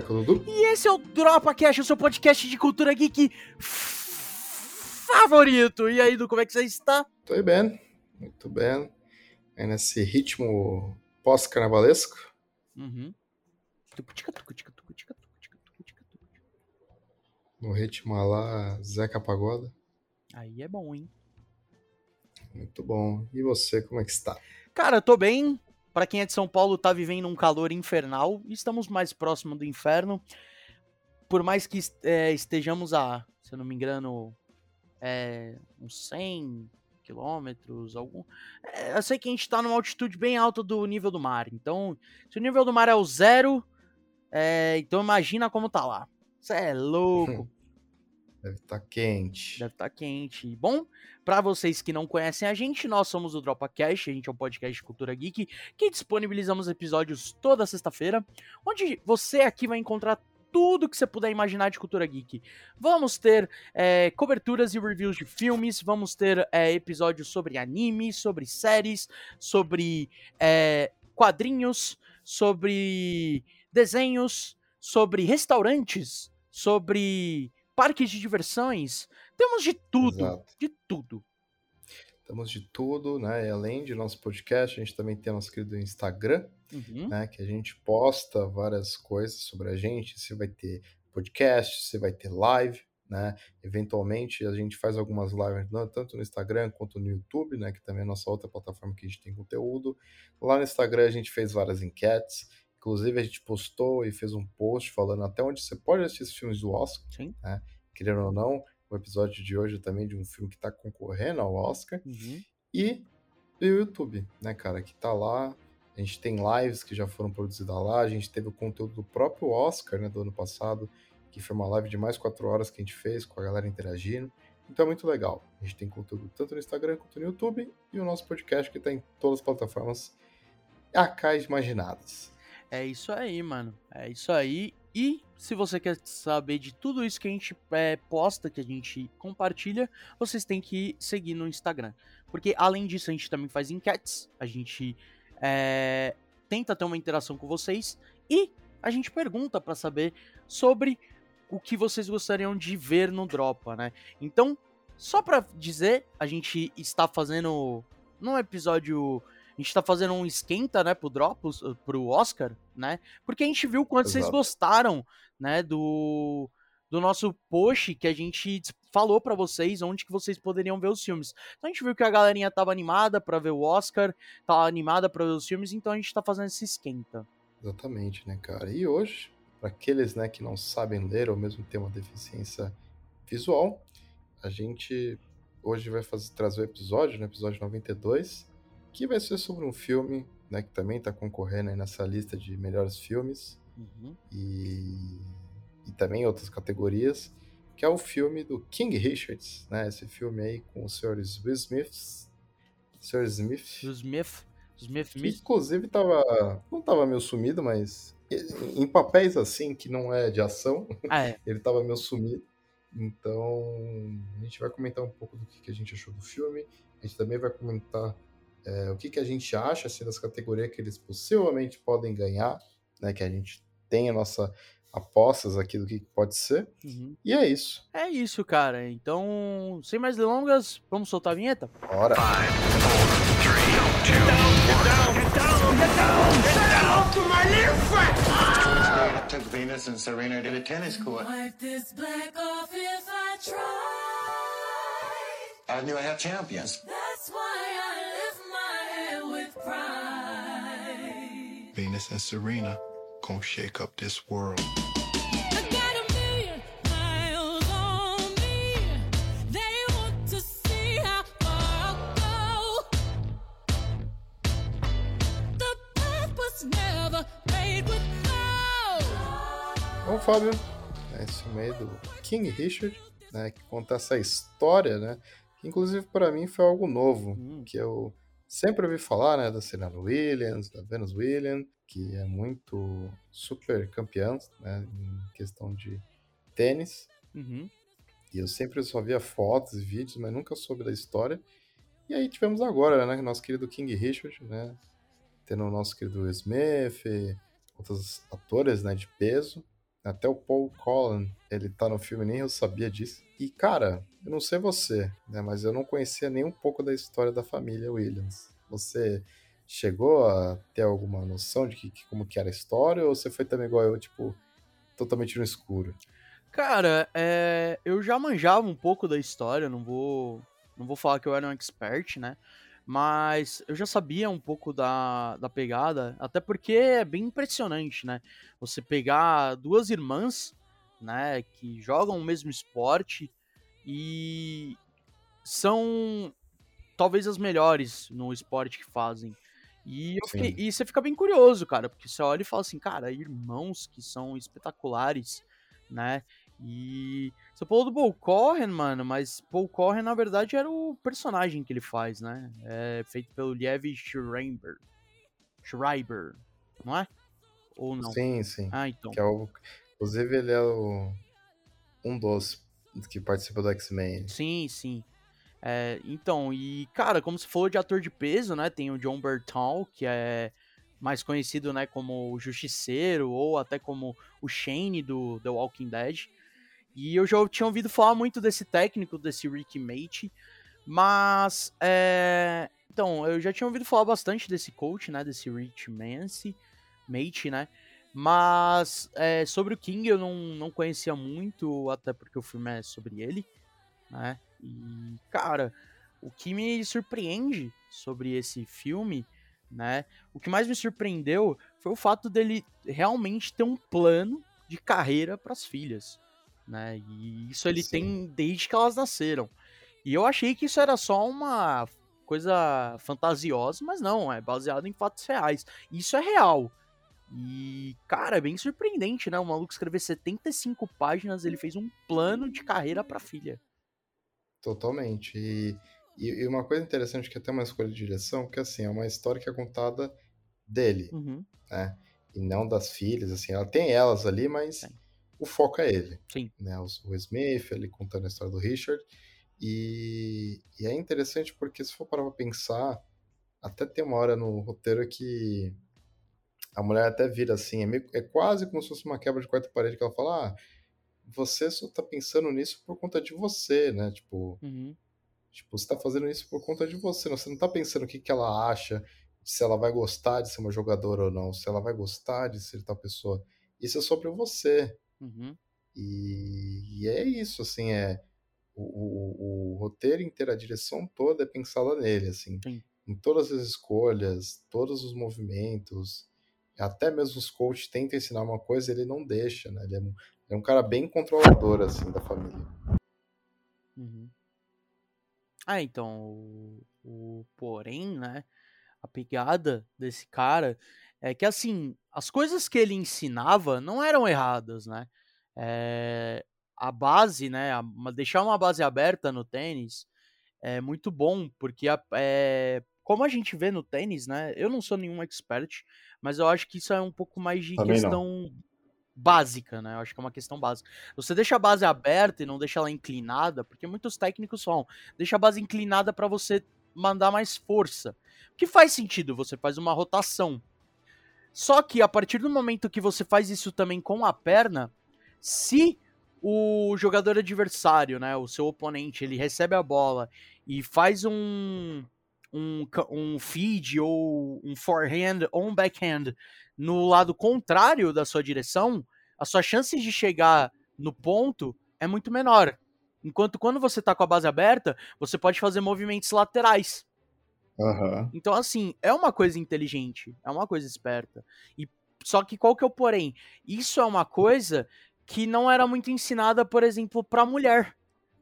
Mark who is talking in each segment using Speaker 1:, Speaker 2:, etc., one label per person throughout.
Speaker 1: Dudu.
Speaker 2: E esse é o Dropa Cash, o seu podcast de cultura geek favorito. E aí, Dudu, como é que você está?
Speaker 1: Tô bem, muito bem. É nesse ritmo pós-carnavalesco.
Speaker 2: Uhum.
Speaker 1: No ritmo lá Zeca Pagoda.
Speaker 2: Aí é bom, hein?
Speaker 1: Muito bom. E você, como é que está?
Speaker 2: Cara, eu tô bem. Pra quem é de São Paulo, tá vivendo um calor infernal. Estamos mais próximo do inferno. Por mais que é, estejamos a, se eu não me engano, é, uns 100 quilômetros, algum. É, eu sei que a gente tá numa altitude bem alta do nível do mar. Então, se o nível do mar é o zero, é, então imagina como tá lá. Você é louco.
Speaker 1: Deve estar tá quente.
Speaker 2: Deve estar tá quente. Bom, para vocês que não conhecem a gente, nós somos o Dropa Cash, a gente é um podcast de cultura geek que disponibilizamos episódios toda sexta-feira, onde você aqui vai encontrar tudo que você puder imaginar de cultura geek. Vamos ter é, coberturas e reviews de filmes, vamos ter é, episódios sobre anime, sobre séries, sobre é, quadrinhos, sobre desenhos, sobre restaurantes, sobre parques de diversões. Temos de tudo, Exato. de tudo.
Speaker 1: Temos de tudo, né? E além de nosso podcast, a gente também tem nosso querido Instagram, uhum. né? Que a gente posta várias coisas sobre a gente. Se vai ter podcast, se vai ter live, né? Eventualmente a gente faz algumas lives tanto no Instagram quanto no YouTube, né? Que também é a nossa outra plataforma que a gente tem conteúdo. Lá no Instagram a gente fez várias enquetes. Inclusive, a gente postou e fez um post falando até onde você pode assistir os filmes do Oscar.
Speaker 2: Sim.
Speaker 1: Né? Querendo ou não, o episódio de hoje também de um filme que está concorrendo ao Oscar.
Speaker 2: Uhum.
Speaker 1: E o YouTube, né, cara, que tá lá. A gente tem lives que já foram produzidas lá. A gente teve o conteúdo do próprio Oscar, né, do ano passado, que foi uma live de mais quatro horas que a gente fez com a galera interagindo. Então é muito legal. A gente tem conteúdo tanto no Instagram quanto no YouTube e o nosso podcast que está em todas as plataformas acais imaginadas.
Speaker 2: É isso aí, mano. É isso aí. E se você quer saber de tudo isso que a gente é, posta, que a gente compartilha, vocês têm que seguir no Instagram. Porque além disso, a gente também faz enquetes, a gente é, tenta ter uma interação com vocês e a gente pergunta para saber sobre o que vocês gostariam de ver no Dropa, né? Então, só para dizer, a gente está fazendo num episódio a gente tá fazendo um esquenta, né, pro Dropos, pro Oscar, né? Porque a gente viu quanto Exato. vocês gostaram, né, do do nosso post que a gente falou para vocês onde que vocês poderiam ver os filmes. Então a gente viu que a galerinha tava animada para ver o Oscar, tava animada para ver os filmes, então a gente tá fazendo esse esquenta.
Speaker 1: Exatamente, né, cara? E hoje, para aqueles, né, que não sabem ler ou mesmo têm uma deficiência visual, a gente hoje vai fazer trazer o episódio, no né, episódio 92, que vai ser sobre um filme, né, que também está concorrendo nessa lista de melhores filmes
Speaker 2: uhum.
Speaker 1: e, e também outras categorias, que é o filme do King Richards, né, esse filme aí com o Sr. Will Smith, Sr. Smith,
Speaker 2: Will Smith, Smith,
Speaker 1: que, inclusive tava, não estava meio sumido, mas em papéis assim que não é de ação,
Speaker 2: ah, é.
Speaker 1: ele estava meio sumido. Então, a gente vai comentar um pouco do que, que a gente achou do filme. A gente também vai comentar é, o que, que a gente acha assim, das categorias que eles possivelmente podem ganhar, né? Que a gente tem a nossa apostas aqui do que pode ser.
Speaker 2: Uhum.
Speaker 1: E é isso.
Speaker 2: É isso, cara. Então, sem mais delongas, vamos soltar a vinheta?
Speaker 1: Bora! Took Venus and Serena to the tennis court. Wipe this black off if I try. I knew I had champions. Venus and Serena gonna shake up this world. Bom, Fábio, é esse filme do King Richard, né, que conta essa história, né, que inclusive para mim foi algo novo, hum. que eu Sempre ouvi falar, né, da Serena Williams, da Venus Williams, que é muito super campeã, né, em questão de tênis.
Speaker 2: Uhum.
Speaker 1: E eu sempre só via fotos e vídeos, mas nunca soube da história. E aí tivemos agora, né, nosso querido King Richard, né, tendo o nosso querido Will Smith, outros atores, né, de peso. Até o Paul Collin, ele tá no filme, nem eu sabia disso. E, cara, eu não sei você, né, mas eu não conhecia nem um pouco da história da família Williams. Você chegou a ter alguma noção de que, como que era a história, ou você foi também igual eu, tipo, totalmente no escuro?
Speaker 2: Cara, é, eu já manjava um pouco da história, não vou, não vou falar que eu era um expert, né? Mas eu já sabia um pouco da, da pegada, até porque é bem impressionante, né? Você pegar duas irmãs, né, que jogam o mesmo esporte e são talvez as melhores no esporte que fazem. E, fiquei, e, você fica bem curioso, cara, porque você olha e fala assim, cara, irmãos que são espetaculares, né? E você falou do Paul Corren, mano, mas Paul Corren, na verdade, era o personagem que ele faz, né? É feito pelo Liev Schreiber. Schreiber, não é? Ou não?
Speaker 1: Sim, sim.
Speaker 2: Ah, então.
Speaker 1: É o... Inclusive, ele é o... um dos que participa do X-Men.
Speaker 2: Sim, sim. É, então, e cara, como se falou de ator de peso, né? Tem o John Bertal, que é mais conhecido, né, como o Justiceiro ou até como o Shane do The Walking Dead. E eu já tinha ouvido falar muito desse técnico, desse Rick Mate, mas é... então, eu já tinha ouvido falar bastante desse coach, né, desse Rick Mance, Mate, né? Mas é, sobre o King eu não, não conhecia muito, até porque o filme é sobre ele, né? E, cara, o que me surpreende sobre esse filme, né? O que mais me surpreendeu foi o fato dele realmente ter um plano de carreira para as filhas né? E isso ele Sim. tem desde que elas nasceram. E eu achei que isso era só uma coisa fantasiosa, mas não, é baseado em fatos reais. Isso é real. E, cara, é bem surpreendente, né? O maluco escrever 75 páginas, ele fez um plano de carreira pra filha.
Speaker 1: Totalmente. E, e, uma coisa interessante que é até uma escolha de direção, que assim, é uma história que é contada dele, uhum. né? E não das filhas, assim, ela tem elas ali, mas o foco é ele.
Speaker 2: Sim.
Speaker 1: Né? O Smith, ele contando a história do Richard. E, e é interessante porque se for parar pra pensar, até tem uma hora no roteiro que a mulher até vira assim, é, meio, é quase como se fosse uma quebra de quarta parede, que ela fala, ah, você só tá pensando nisso por conta de você, né? Tipo,
Speaker 2: uhum.
Speaker 1: tipo você tá fazendo isso por conta de você, você não tá pensando o que, que ela acha, se ela vai gostar de ser uma jogadora ou não, se ela vai gostar de ser tal pessoa. Isso é sobre você.
Speaker 2: Uhum.
Speaker 1: E, e, é isso, assim, é o, o, o, roteiro inteiro, a direção toda é pensada nele, assim,
Speaker 2: Sim.
Speaker 1: em todas as escolhas, todos os movimentos, até mesmo os coaches tentam ensinar uma coisa, ele não deixa, né? Ele é, é um cara bem controlador, assim, da família.
Speaker 2: Uhum. Ah, então, o, o porém, né, a pegada desse cara é que assim, as coisas que ele ensinava não eram erradas, né? É, a base, né? A, deixar uma base aberta no tênis é muito bom, porque a, é, como a gente vê no tênis, né? Eu não sou nenhum expert, mas eu acho que isso é um pouco mais de Também questão não. básica, né? Eu acho que é uma questão básica. Você deixa a base aberta e não deixa ela inclinada, porque muitos técnicos falam, deixa a base inclinada para você mandar mais força. Que faz sentido, você faz uma rotação. Só que a partir do momento que você faz isso também com a perna, se o jogador adversário, né, o seu oponente, ele recebe a bola e faz um um, um feed ou um forehand ou um backhand no lado contrário da sua direção, a sua chance de chegar no ponto é muito menor. Enquanto quando você está com a base aberta, você pode fazer movimentos laterais.
Speaker 1: Uhum.
Speaker 2: Então, assim, é uma coisa inteligente, é uma coisa esperta. E só que qual que é o porém? Isso é uma coisa que não era muito ensinada, por exemplo, para mulher,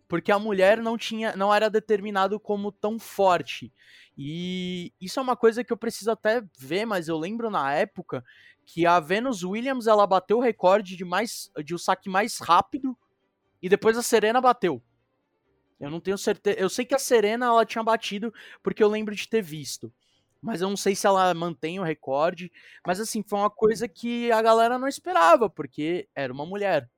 Speaker 2: porque a mulher não tinha, não era determinado como tão forte. E isso é uma coisa que eu preciso até ver, mas eu lembro na época que a Venus Williams ela bateu o recorde de mais de o um saque mais rápido e depois a Serena bateu. Eu não tenho certeza. Eu sei que a Serena ela tinha batido porque eu lembro de ter visto. Mas eu não sei se ela mantém o recorde. Mas assim, foi uma coisa que a galera não esperava, porque era uma mulher,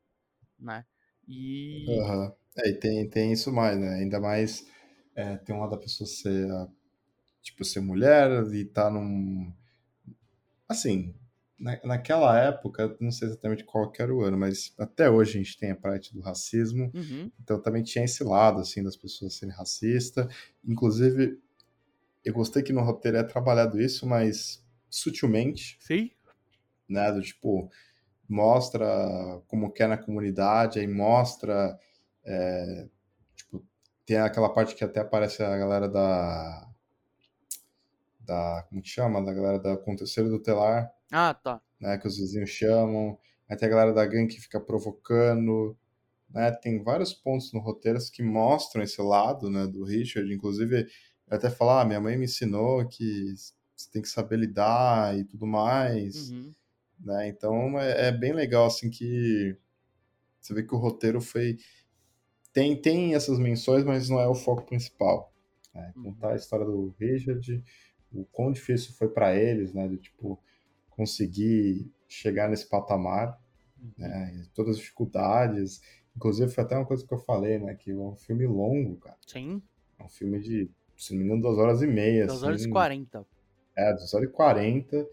Speaker 2: né? E.
Speaker 1: Uhum. É, e tem, tem isso mais, né? Ainda mais é, tem um lado da pessoa ser, tipo, ser mulher e tá num. Assim, na, naquela época, não sei exatamente qual era o ano, mas até hoje a gente tem a parte do racismo, uhum. então também tinha esse lado, assim, das pessoas serem racistas. Inclusive, eu gostei que no roteiro é trabalhado isso, mas sutilmente.
Speaker 2: Sim.
Speaker 1: Né, do tipo, mostra como que é na comunidade, aí mostra, é, tipo, tem aquela parte que até aparece a galera da da como que chama? Da galera da Conselho do Telar,
Speaker 2: ah, tá.
Speaker 1: Né, que os vizinhos chamam. Aí tem a galera da gangue que fica provocando. Né? Tem vários pontos no roteiro que mostram esse lado né, do Richard. Inclusive, eu até falar, ah, minha mãe me ensinou que você tem que saber lidar e tudo mais. Uhum. Né? Então é, é, bem legal assim que você vê que o roteiro foi. Tem, tem essas menções, mas não é o foco principal. Né? Contar a história do Richard, o quão difícil foi para eles, né? De, tipo, conseguir chegar nesse patamar, uhum. né? Todas as dificuldades. Inclusive, foi até uma coisa que eu falei, né? Que é um filme longo, cara.
Speaker 2: Sim.
Speaker 1: É um filme de, se não me engano, duas horas e meia.
Speaker 2: Duas assim. horas e quarenta.
Speaker 1: É, duas horas e quarenta.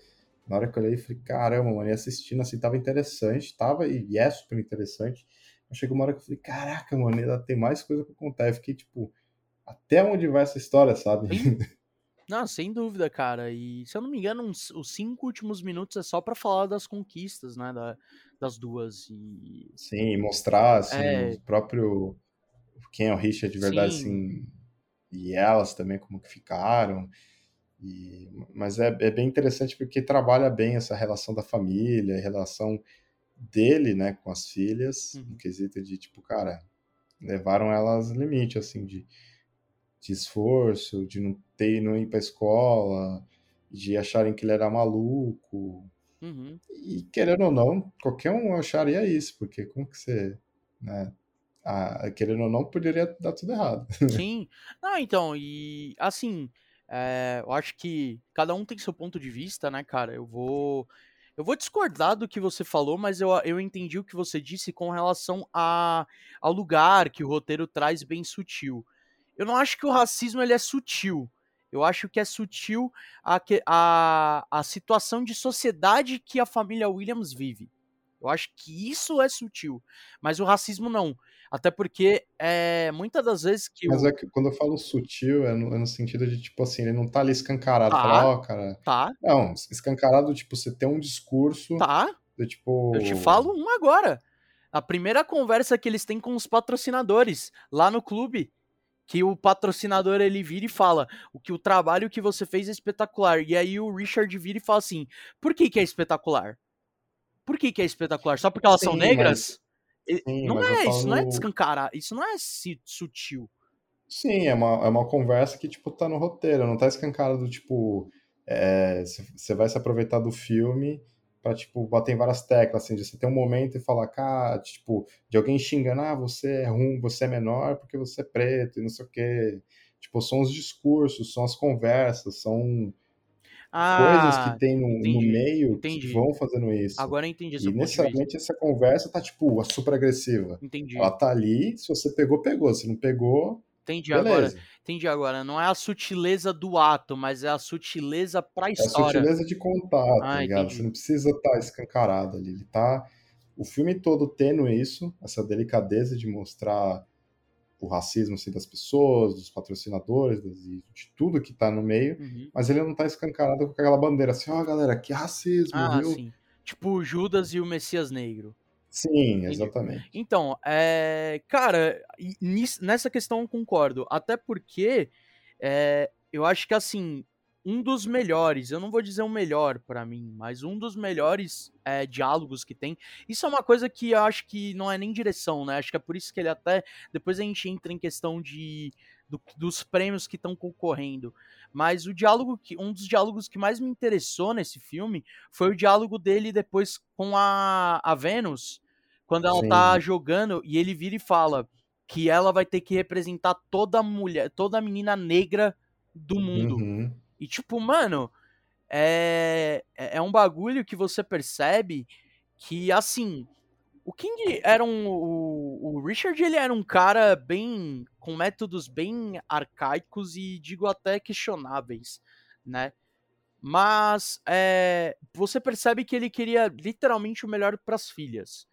Speaker 1: Na hora que eu olhei, falei, caramba, mano, e assistindo assim, tava interessante, tava, e é super interessante. Chegou uma hora que eu falei, caraca, mano, ainda tem mais coisa pra contar. Eu fiquei, tipo, até onde vai essa história, sabe?
Speaker 2: Não, sem dúvida, cara. E se eu não me engano, uns, os cinco últimos minutos é só para falar das conquistas, né? Da, das duas. E...
Speaker 1: Sim, mostrar assim, é... o próprio. Quem é o Richard de verdade, Sim. assim. E elas também, como que ficaram. E, mas é, é bem interessante porque trabalha bem essa relação da família, relação dele, né, com as filhas, uhum. no quesito de, tipo, cara, levaram elas ao limite, assim, de de esforço, de não ter não ir para escola, de acharem que ele era maluco. Uhum. E querendo ou não, qualquer um acharia isso, porque como que você, né, ah, querendo ou não, poderia dar tudo errado.
Speaker 2: Sim. Não, então, e assim, é, eu acho que cada um tem seu ponto de vista, né, cara? Eu vou. Eu vou discordar do que você falou, mas eu, eu entendi o que você disse com relação a, ao lugar que o roteiro traz bem sutil. Eu não acho que o racismo ele é sutil. Eu acho que é sutil a, a, a situação de sociedade que a família Williams vive. Eu acho que isso é sutil. Mas o racismo não. Até porque é, muitas das vezes que.
Speaker 1: Mas
Speaker 2: o...
Speaker 1: é que quando eu falo sutil, é no, é no, sentido de, tipo assim, ele não tá ali escancarado. Tá, ó, oh, cara.
Speaker 2: Tá.
Speaker 1: Não, escancarado, tipo, você tem um discurso.
Speaker 2: Tá.
Speaker 1: De, tipo...
Speaker 2: Eu te falo um agora. A primeira conversa que eles têm com os patrocinadores lá no clube que o patrocinador ele vira e fala o que o trabalho que você fez é espetacular. E aí o Richard vira e fala assim: "Por que que é espetacular? Por que que é espetacular? Só porque elas Sim, são negras?" Mas... Sim, não é, falo... isso não é descancarar, isso não é sutil.
Speaker 1: Sim, é uma, é uma conversa que, tipo, tá no roteiro, não tá escancarado, tipo, você é, vai se aproveitar do filme para tipo, bater em várias teclas, assim, de você ter um momento e falar, cara, tipo, de alguém xingando, ah, você é ruim, você é menor porque você é preto e não sei o quê. Tipo, são os discursos, são as conversas, são ah, coisas que tem no, no meio entendi. que vão fazendo isso.
Speaker 2: Agora eu entendi
Speaker 1: E necessariamente essa conversa tá, tipo, super agressiva.
Speaker 2: Entendi.
Speaker 1: Ela tá ali, se você pegou, pegou. Se não pegou,
Speaker 2: Entendi
Speaker 1: Beleza.
Speaker 2: agora. Entendi agora. Não é a sutileza do ato, mas é a sutileza pra história.
Speaker 1: É a sutileza de contato, ah, tá ligado? Entendi. Você não precisa estar tá escancarado ali. Ele tá. O filme todo tendo isso, essa delicadeza de mostrar o racismo assim, das pessoas, dos patrocinadores, de tudo que tá no meio, uhum. mas ele não tá escancarado com aquela bandeira assim, ó, oh, galera, que racismo, ah, viu? Sim.
Speaker 2: Tipo Judas e o Messias Negro.
Speaker 1: Sim, exatamente.
Speaker 2: Então, é, cara, nessa questão eu concordo. Até porque é, eu acho que assim, um dos melhores, eu não vou dizer o melhor para mim, mas um dos melhores é, diálogos que tem. Isso é uma coisa que eu acho que não é nem direção, né? Acho que é por isso que ele até. Depois a gente entra em questão de. Do, dos prêmios que estão concorrendo. Mas o diálogo que. Um dos diálogos que mais me interessou nesse filme foi o diálogo dele depois com a, a Venus quando ela Sim. tá jogando e ele vira e fala que ela vai ter que representar toda mulher, toda menina negra do mundo. Uhum. E tipo, mano, é, é, é um bagulho que você percebe que, assim, o King era um. O, o, Richard ele era um cara bem. com métodos bem arcaicos e digo até questionáveis, né? Mas é, você percebe que ele queria literalmente o melhor para as filhas.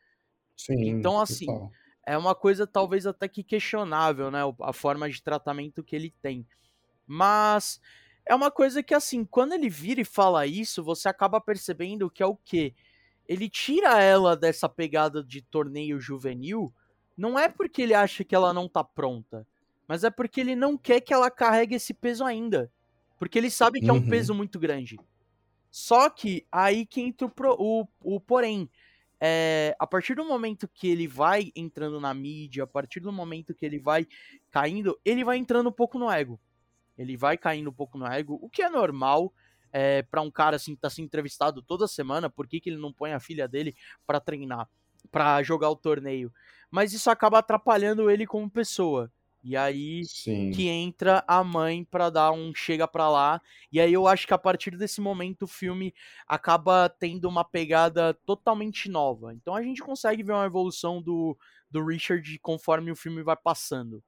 Speaker 1: Sim.
Speaker 2: Então, assim, total. é uma coisa talvez até que questionável, né? A forma de tratamento que ele tem. Mas é uma coisa que, assim, quando ele vira e fala isso, você acaba percebendo que é o quê? Ele tira ela dessa pegada de torneio juvenil, não é porque ele acha que ela não tá pronta, mas é porque ele não quer que ela carregue esse peso ainda. Porque ele sabe que uhum. é um uhum. peso muito grande. Só que aí que entra o, pro, o, o porém. É, a partir do momento que ele vai entrando na mídia, a partir do momento que ele vai caindo, ele vai entrando um pouco no ego. Ele vai caindo um pouco no ego, o que é normal é, para um cara assim tá sendo entrevistado toda semana. Por que, que ele não põe a filha dele para treinar, para jogar o torneio? Mas isso acaba atrapalhando ele como pessoa. E aí
Speaker 1: Sim.
Speaker 2: que entra a mãe para dar um chega para lá. E aí eu acho que a partir desse momento o filme acaba tendo uma pegada totalmente nova. Então a gente consegue ver uma evolução do, do Richard conforme o filme vai passando.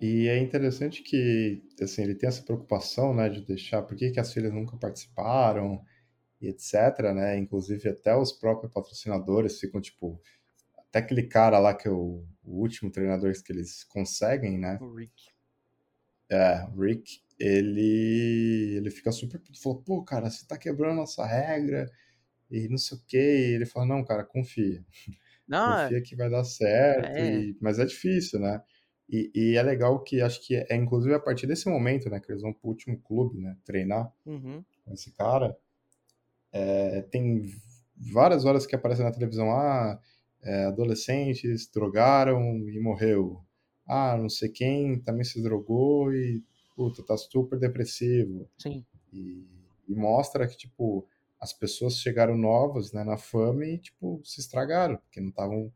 Speaker 1: E é interessante que assim, ele tem essa preocupação né, de deixar por que, que as filhas nunca participaram e etc. Né? Inclusive até os próprios patrocinadores ficam tipo até aquele cara lá que é o, o último treinador que eles conseguem, né?
Speaker 2: O Rick.
Speaker 1: É, o Rick, ele, ele fica super. Falou, pô, cara, você tá quebrando essa regra e não sei o quê. E ele fala, não, cara, confia. Não, confia é... que vai dar certo. É... E... Mas é difícil, né? E, e, é legal que acho que é, inclusive a partir desse momento, né, que eles vão pro último clube, né, treinar
Speaker 2: uhum.
Speaker 1: com esse cara. É, tem várias horas que aparece na televisão, ah, é, adolescentes drogaram e morreu. Ah, não sei quem também se drogou e, puta, tá super depressivo.
Speaker 2: Sim.
Speaker 1: E, e mostra que, tipo, as pessoas chegaram novas né, na fama e, tipo, se estragaram, porque não estavam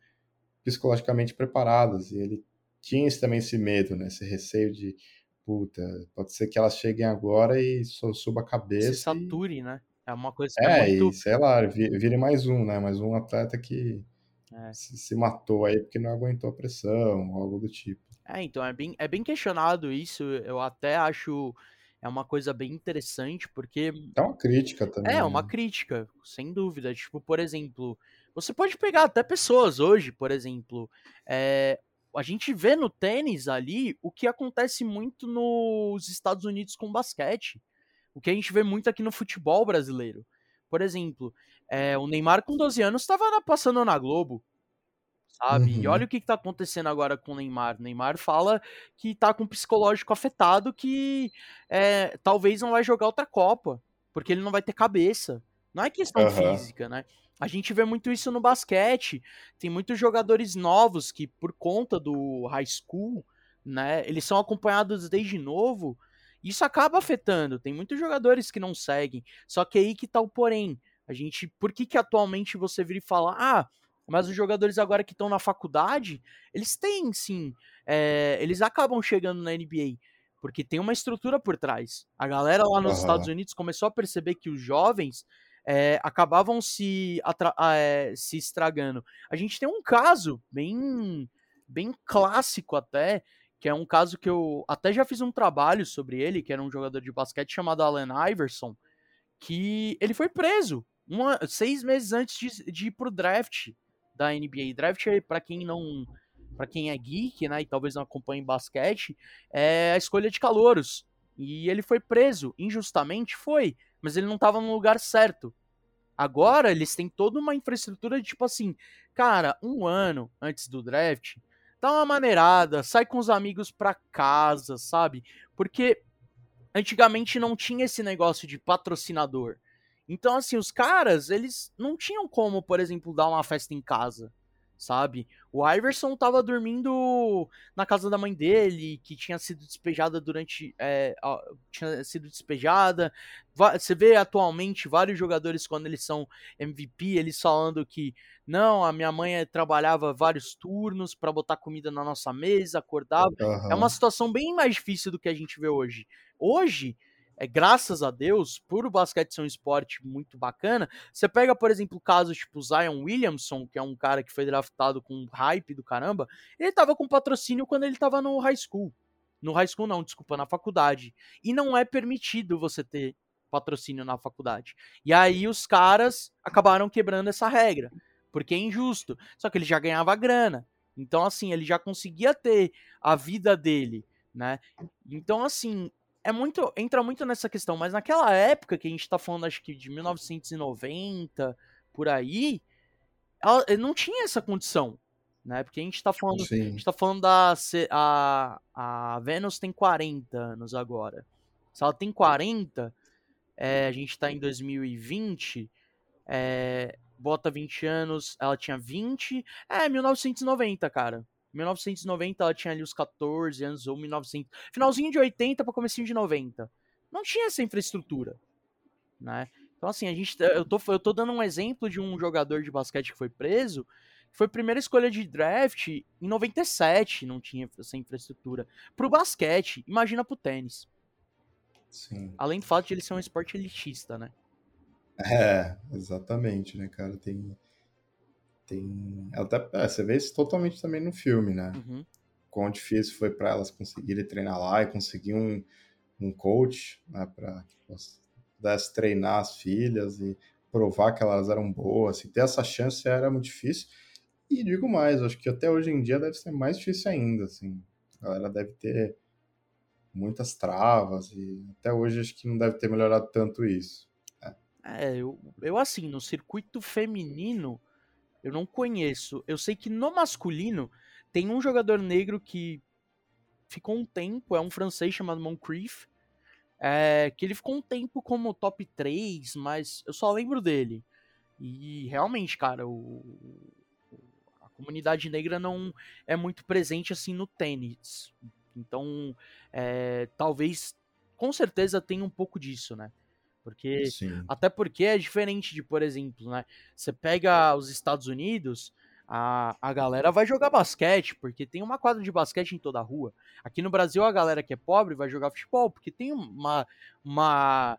Speaker 1: psicologicamente preparadas. E ele tinha também esse medo, né, esse receio de, puta, pode ser que elas cheguem agora e suba a cabeça. Se
Speaker 2: sature,
Speaker 1: e...
Speaker 2: né? É uma coisa que
Speaker 1: é,
Speaker 2: é muito...
Speaker 1: e sei lá, vire mais um, né? Mais um atleta que
Speaker 2: é.
Speaker 1: Se, se, matou aí porque não aguentou a pressão, algo do tipo.
Speaker 2: É, então é bem, é bem questionado isso. Eu até acho é uma coisa bem interessante, porque.
Speaker 1: É uma crítica também.
Speaker 2: É, uma né? crítica, sem dúvida. Tipo, por exemplo, você pode pegar até pessoas hoje, por exemplo. É, a gente vê no tênis ali o que acontece muito nos Estados Unidos com basquete. O que a gente vê muito aqui no futebol brasileiro. Por exemplo, é, o Neymar com 12 anos estava passando na Globo, sabe? Uhum. E olha o que, está acontecendo agora com o Neymar. O Neymar fala que está com psicológico afetado, que é, talvez não vai jogar outra Copa, porque ele não vai ter cabeça. Não é questão uhum. física, né? A gente vê muito isso no basquete. Tem muitos jogadores novos que, por conta do high school, né, eles são acompanhados desde novo isso acaba afetando. Tem muitos jogadores que não seguem. Só que aí que tá o porém. A gente, por que que atualmente você vira e fala, ah, mas os jogadores agora que estão na faculdade, eles têm sim, é, eles acabam chegando na NBA, porque tem uma estrutura por trás. A galera lá nos uhum. Estados Unidos começou a perceber que os jovens é, acabavam se, é, se estragando. A gente tem um caso bem, bem clássico até, que é um caso que eu até já fiz um trabalho sobre ele, que era um jogador de basquete chamado Allen Iverson, que ele foi preso uma, seis meses antes de, de ir pro draft da NBA. Draft, para quem não. para quem é geek, né, e talvez não acompanhe basquete, é a escolha de calouros. E ele foi preso, injustamente foi, mas ele não estava no lugar certo. Agora eles têm toda uma infraestrutura de tipo assim, cara, um ano antes do draft, dá uma maneirada, sai com os amigos pra casa, sabe? Porque antigamente não tinha esse negócio de patrocinador. Então, assim, os caras, eles não tinham como, por exemplo, dar uma festa em casa sabe? O Iverson tava dormindo na casa da mãe dele, que tinha sido despejada durante. É, tinha sido despejada. Você vê atualmente vários jogadores, quando eles são MVP, eles falando que não, a minha mãe trabalhava vários turnos para botar comida na nossa mesa, acordava. Uhum. É uma situação bem mais difícil do que a gente vê hoje. Hoje, é, graças a Deus, por o basquete ser um esporte muito bacana, você pega, por exemplo, casos tipo Zion Williamson, que é um cara que foi draftado com hype do caramba, ele tava com patrocínio quando ele tava no high school. No high school não, desculpa, na faculdade. E não é permitido você ter patrocínio na faculdade. E aí os caras acabaram quebrando essa regra, porque é injusto. Só que ele já ganhava grana. Então, assim, ele já conseguia ter a vida dele, né? Então, assim, é muito. Entra muito nessa questão, mas naquela época que a gente tá falando, acho que de 1990, por aí, ela não tinha essa condição. Né? Porque a gente tá falando. Sim. A gente tá falando da. A, a Venus tem 40 anos agora. Se ela tem 40, é, a gente tá em 2020. É, bota 20 anos, ela tinha 20. É, 1990, cara. 1990 ela tinha ali os 14 anos, ou 1900. Finalzinho de 80 para comecinho de 90. Não tinha essa infraestrutura, né? Então, assim, a gente. Eu tô, eu tô dando um exemplo de um jogador de basquete que foi preso. Foi primeira escolha de draft em 97, não tinha essa infraestrutura. Pro basquete, imagina pro tênis.
Speaker 1: Sim.
Speaker 2: Além do fato de ele ser um esporte elitista, né?
Speaker 1: É, exatamente, né, cara? Tem. Tem. Até, é, você vê isso totalmente também no filme, né?
Speaker 2: Uhum.
Speaker 1: Quão difícil foi para elas conseguirem treinar lá e conseguir um, um coach, né, para que pudesse treinar as filhas e provar que elas eram boas. E ter essa chance era muito difícil. E digo mais, acho que até hoje em dia deve ser mais difícil ainda, assim. A galera deve ter muitas travas e até hoje acho que não deve ter melhorado tanto isso.
Speaker 2: É, eu, eu assim, no circuito feminino, eu não conheço. Eu sei que no masculino tem um jogador negro que ficou um tempo, é um francês chamado Moncrief, é, que ele ficou um tempo como top 3, mas eu só lembro dele. E realmente, cara, o, a comunidade negra não é muito presente assim no tênis. Então, é, talvez, com certeza, tenha um pouco disso, né? Porque
Speaker 1: Sim.
Speaker 2: até porque é diferente de, por exemplo, né? Você pega os Estados Unidos, a, a galera vai jogar basquete, porque tem uma quadra de basquete em toda a rua. Aqui no Brasil, a galera que é pobre vai jogar futebol, porque tem uma, uma,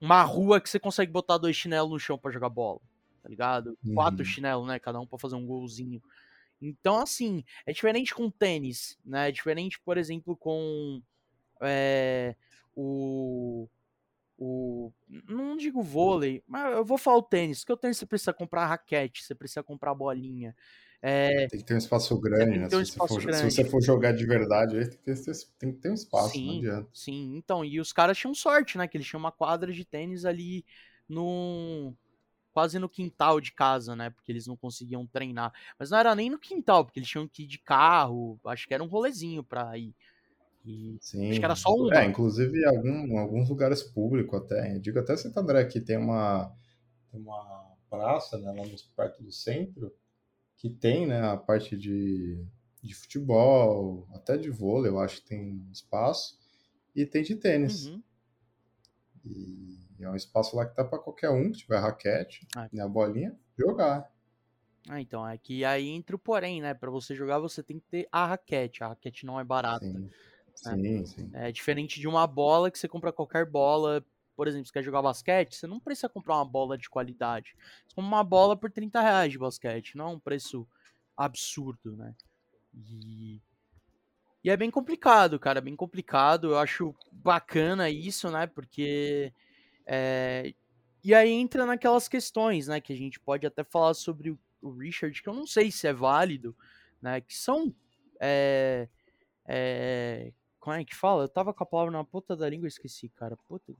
Speaker 2: uma rua que você consegue botar dois chinelos no chão para jogar bola, tá ligado? Uhum. Quatro chinelos, né? Cada um pra fazer um golzinho. Então, assim, é diferente com tênis, né? É diferente, por exemplo, com é, o o. Não digo vôlei, mas eu vou falar o tênis, porque o tênis você precisa comprar raquete, você precisa comprar bolinha. É...
Speaker 1: Tem que ter um espaço grande, né? Um se, espaço for, grande. se, você for jogar de verdade, tem que ter, tem que ter um espaço, sim, não adianta.
Speaker 2: Sim, então, e os caras tinham sorte, né? Que eles tinham uma quadra de tênis ali no. Quase no quintal de casa, né? Porque eles não conseguiam treinar. Mas não era nem no quintal, porque eles tinham que ir de carro. Acho que era um rolezinho pra ir.
Speaker 1: E Sim. Acho que era só um. É, inclusive algum, alguns lugares públicos até. Eu digo até Santo André aqui tem uma, uma praça né, lá no, perto do centro que tem né, a parte de, de futebol, até de vôlei, eu acho que tem espaço, e tem de tênis. Uhum. E é um espaço lá que tá para qualquer um, que tiver raquete ah. e a bolinha, jogar.
Speaker 2: Ah, então, é que aí entra o porém, né? Para você jogar, você tem que ter a raquete. A raquete não é barata.
Speaker 1: Sim. Né? Sim, sim.
Speaker 2: É diferente de uma bola que você compra qualquer bola. Por exemplo, você quer jogar basquete, você não precisa comprar uma bola de qualidade. Você compra uma bola por 30 reais de basquete, não é um preço absurdo, né? E, e é bem complicado, cara, é bem complicado. Eu acho bacana isso, né? Porque. É... E aí entra naquelas questões, né? Que a gente pode até falar sobre o, o Richard, que eu não sei se é válido, né? Que são. É... É, como é que fala? Eu tava com a palavra na ponta da língua e esqueci, cara. Puta,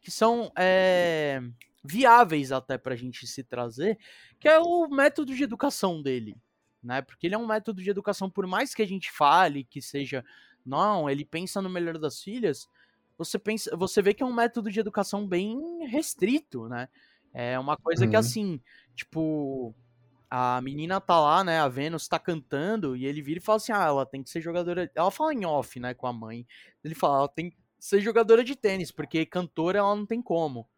Speaker 2: que são é, viáveis até pra gente se trazer, que é o método de educação dele. Né? Porque ele é um método de educação, por mais que a gente fale que seja, não, ele pensa no melhor das filhas, você pensa, você vê que é um método de educação bem restrito, né? É uma coisa uhum. que assim, tipo, a menina tá lá, né? A Venus tá cantando e ele vira e fala assim: ah, ela tem que ser jogadora. Ela fala em off, né, com a mãe. Ele fala: ela tem que ser jogadora de tênis, porque cantora ela não tem como,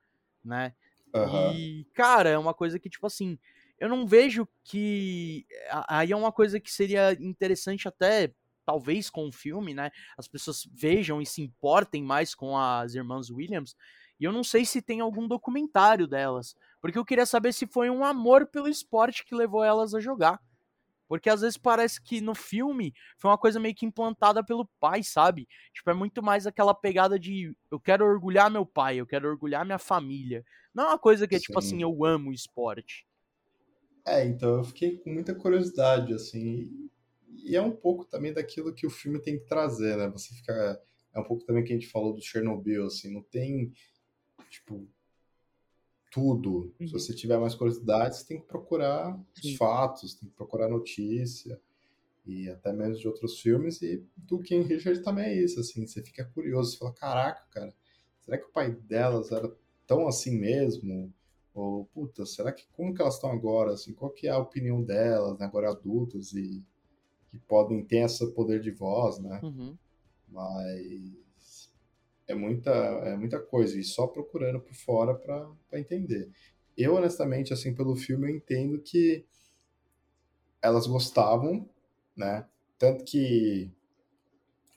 Speaker 2: né?
Speaker 1: Uhum.
Speaker 2: E, cara, é uma coisa que, tipo assim, eu não vejo que. Aí é uma coisa que seria interessante até, talvez, com o filme, né? As pessoas vejam e se importem mais com as irmãs Williams. E eu não sei se tem algum documentário delas. Porque eu queria saber se foi um amor pelo esporte que levou elas a jogar. Porque às vezes parece que no filme foi uma coisa meio que implantada pelo pai, sabe? Tipo, é muito mais aquela pegada de eu quero orgulhar meu pai, eu quero orgulhar minha família. Não é uma coisa que é Sim. tipo assim, eu amo esporte.
Speaker 1: É, então eu fiquei com muita curiosidade, assim. E é um pouco também daquilo que o filme tem que trazer, né? Você fica. É um pouco também que a gente falou do Chernobyl, assim, não tem. Tipo, tudo. Uhum. Se você tiver mais curiosidade, você tem que procurar Sim. os fatos, tem que procurar notícia e até mesmo de outros filmes. E do King Richard também é isso, assim, você fica curioso, você fala, caraca, cara, será que o pai delas era tão assim mesmo? Ou, puta, será que, como que elas estão agora, assim, qual que é a opinião delas, né, agora adultas e que podem ter esse poder de voz, né? Uhum. Mas é muita, é muita coisa, e só procurando por fora para entender. Eu, honestamente, assim, pelo filme, eu entendo que elas gostavam, né? Tanto que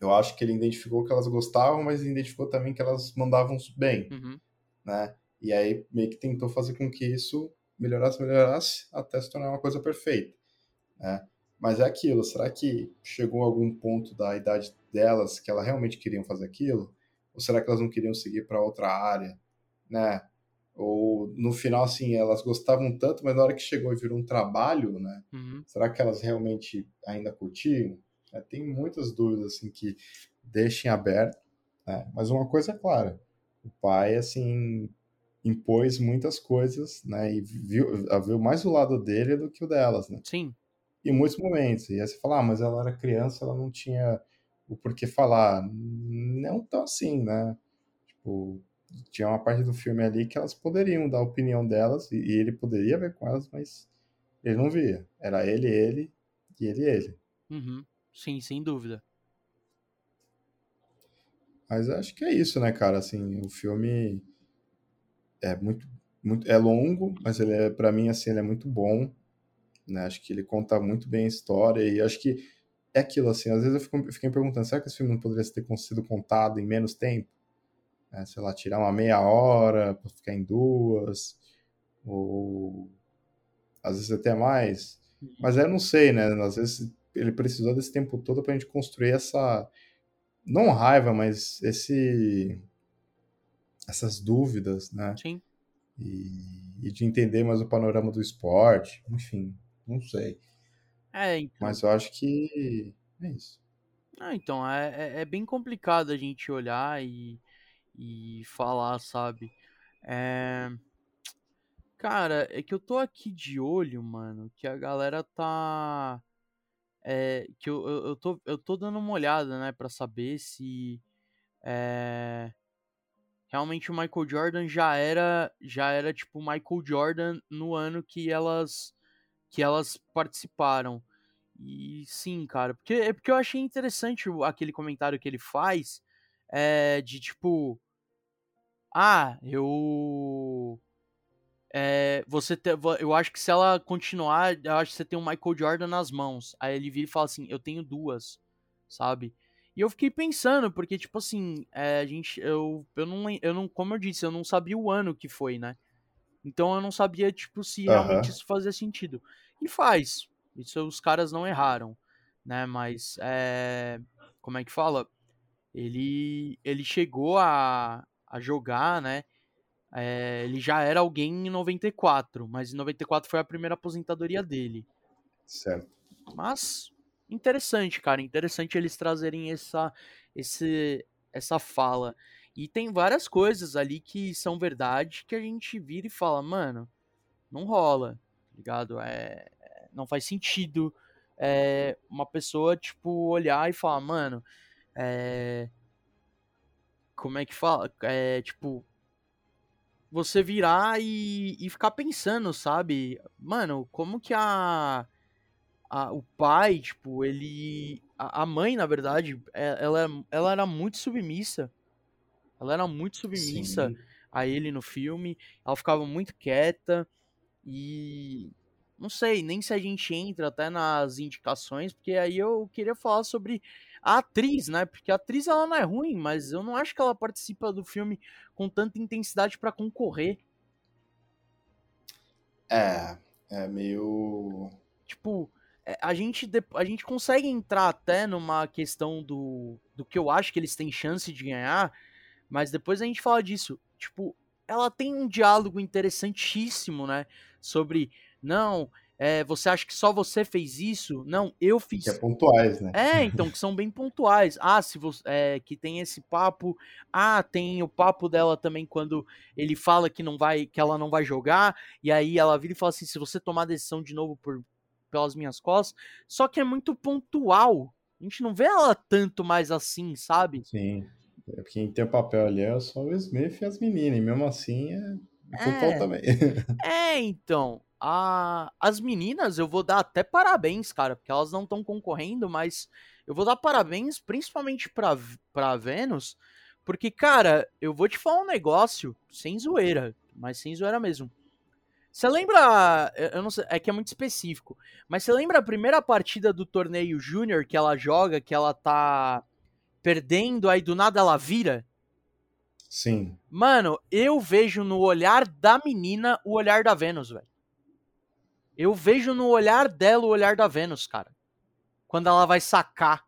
Speaker 1: eu acho que ele identificou que elas gostavam, mas identificou também que elas mandavam bem, uhum. né? E aí meio que tentou fazer com que isso melhorasse, melhorasse, até se tornar uma coisa perfeita, né? Mas é aquilo, será que chegou a algum ponto da idade delas que elas realmente queriam fazer aquilo? Ou será que elas não queriam seguir para outra área, né? Ou no final, assim, elas gostavam tanto, mas na hora que chegou e virou um trabalho, né? Uhum. Será que elas realmente ainda curtiam? É, tem muitas dúvidas, assim, que deixem aberto, né? Mas uma coisa é clara, o pai, assim, impôs muitas coisas, né? E viu, viu mais o lado dele do que o delas, né?
Speaker 2: Sim.
Speaker 1: Em muitos momentos. E aí você fala, ah, mas ela era criança, ela não tinha o porquê falar. Não tão assim, né? Tipo, tinha uma parte do filme ali que elas poderiam dar a opinião delas, e, ele poderia ver com elas, mas ele não via. Era ele, ele, e ele, ele.
Speaker 2: Uhum. Sim, sem dúvida.
Speaker 1: Mas acho que é isso, né, cara? Assim, o filme é muito, muito é longo, mas ele é, para mim, assim, ele é muito bom. Né? Acho que ele conta muito bem a história e acho que é aquilo, assim, às vezes eu, fico, eu fiquei me perguntando, será que esse filme não poderia ter sido contado em menos tempo? É, sei lá, tirar uma meia hora para ficar em duas, ou às vezes até mais. Uhum. Mas eu não sei, né? Às vezes ele precisou desse tempo todo para a gente construir essa, não raiva, mas esse, essas dúvidas, né?
Speaker 2: Sim.
Speaker 1: E, e de entender mais o panorama do esporte, enfim, não sei.
Speaker 2: É, então.
Speaker 1: Mas eu acho que é isso.
Speaker 2: Ah, então, é, é, é bem complicado a gente olhar e, e falar, sabe? É... Cara, é que eu tô aqui de olho, mano, que a galera tá. É, que eu, eu, eu, tô, eu tô dando uma olhada, né, pra saber se. É, realmente o Michael Jordan já era já era tipo Michael Jordan no ano que elas que elas participaram. E sim, cara, porque é porque eu achei interessante aquele comentário que ele faz é, de tipo ah, eu é, você te, eu acho que se ela continuar, eu acho que você tem um Michael Jordan nas mãos. Aí ele vira e fala assim: "Eu tenho duas", sabe? E eu fiquei pensando, porque, tipo assim, é, a gente. Eu, eu, não, eu não. Como eu disse, eu não sabia o ano que foi, né? Então eu não sabia, tipo, se realmente isso fazia sentido. E faz. Isso os caras não erraram, né? Mas é, como é que fala? Ele ele chegou a, a jogar, né? É, ele já era alguém em 94, mas em 94 foi a primeira aposentadoria dele.
Speaker 1: Certo.
Speaker 2: Mas interessante, cara, interessante eles trazerem essa esse essa fala. E tem várias coisas ali que são verdade que a gente vira e fala, mano, não rola, ligado? É, não faz sentido é, uma pessoa, tipo, olhar e falar, mano, é, como é que fala? É, tipo, você virar e, e ficar pensando, sabe? Mano, como que a, a o pai, tipo, ele. A, a mãe, na verdade, é, ela, ela era muito submissa ela era muito submissa Sim. a ele no filme. Ela ficava muito quieta. E. Não sei, nem se a gente entra até nas indicações, porque aí eu queria falar sobre a atriz, né? Porque a atriz ela não é ruim, mas eu não acho que ela participa do filme com tanta intensidade para concorrer.
Speaker 1: É, é meio.
Speaker 2: Tipo, é, a gente, a gente consegue entrar até numa questão do, do que eu acho que eles têm chance de ganhar, mas depois a gente fala disso. Tipo, ela tem um diálogo interessantíssimo, né? Sobre, não, é, você acha que só você fez isso? Não, eu fiz.
Speaker 1: Que é pontuais, né?
Speaker 2: É, então, que são bem pontuais. Ah, se você. É, que tem esse papo. Ah, tem o papo dela também quando ele fala que não vai, que ela não vai jogar. E aí ela vira e fala assim: se você tomar decisão de novo por, pelas minhas costas. Só que é muito pontual. A gente não vê ela tanto mais assim, sabe?
Speaker 1: Sim. É quem tem o papel ali é só o Smith e as meninas, e mesmo assim é, é. também.
Speaker 2: É, então. A... As meninas eu vou dar até parabéns, cara, porque elas não estão concorrendo, mas eu vou dar parabéns principalmente pra, pra Vênus, porque, cara, eu vou te falar um negócio sem zoeira, mas sem zoeira mesmo. Você lembra. Eu não sei, é que é muito específico. Mas você lembra a primeira partida do torneio Júnior que ela joga, que ela tá perdendo, aí do nada ela vira?
Speaker 1: Sim.
Speaker 2: Mano, eu vejo no olhar da menina o olhar da Vênus, velho. Eu vejo no olhar dela o olhar da Vênus, cara. Quando ela vai sacar.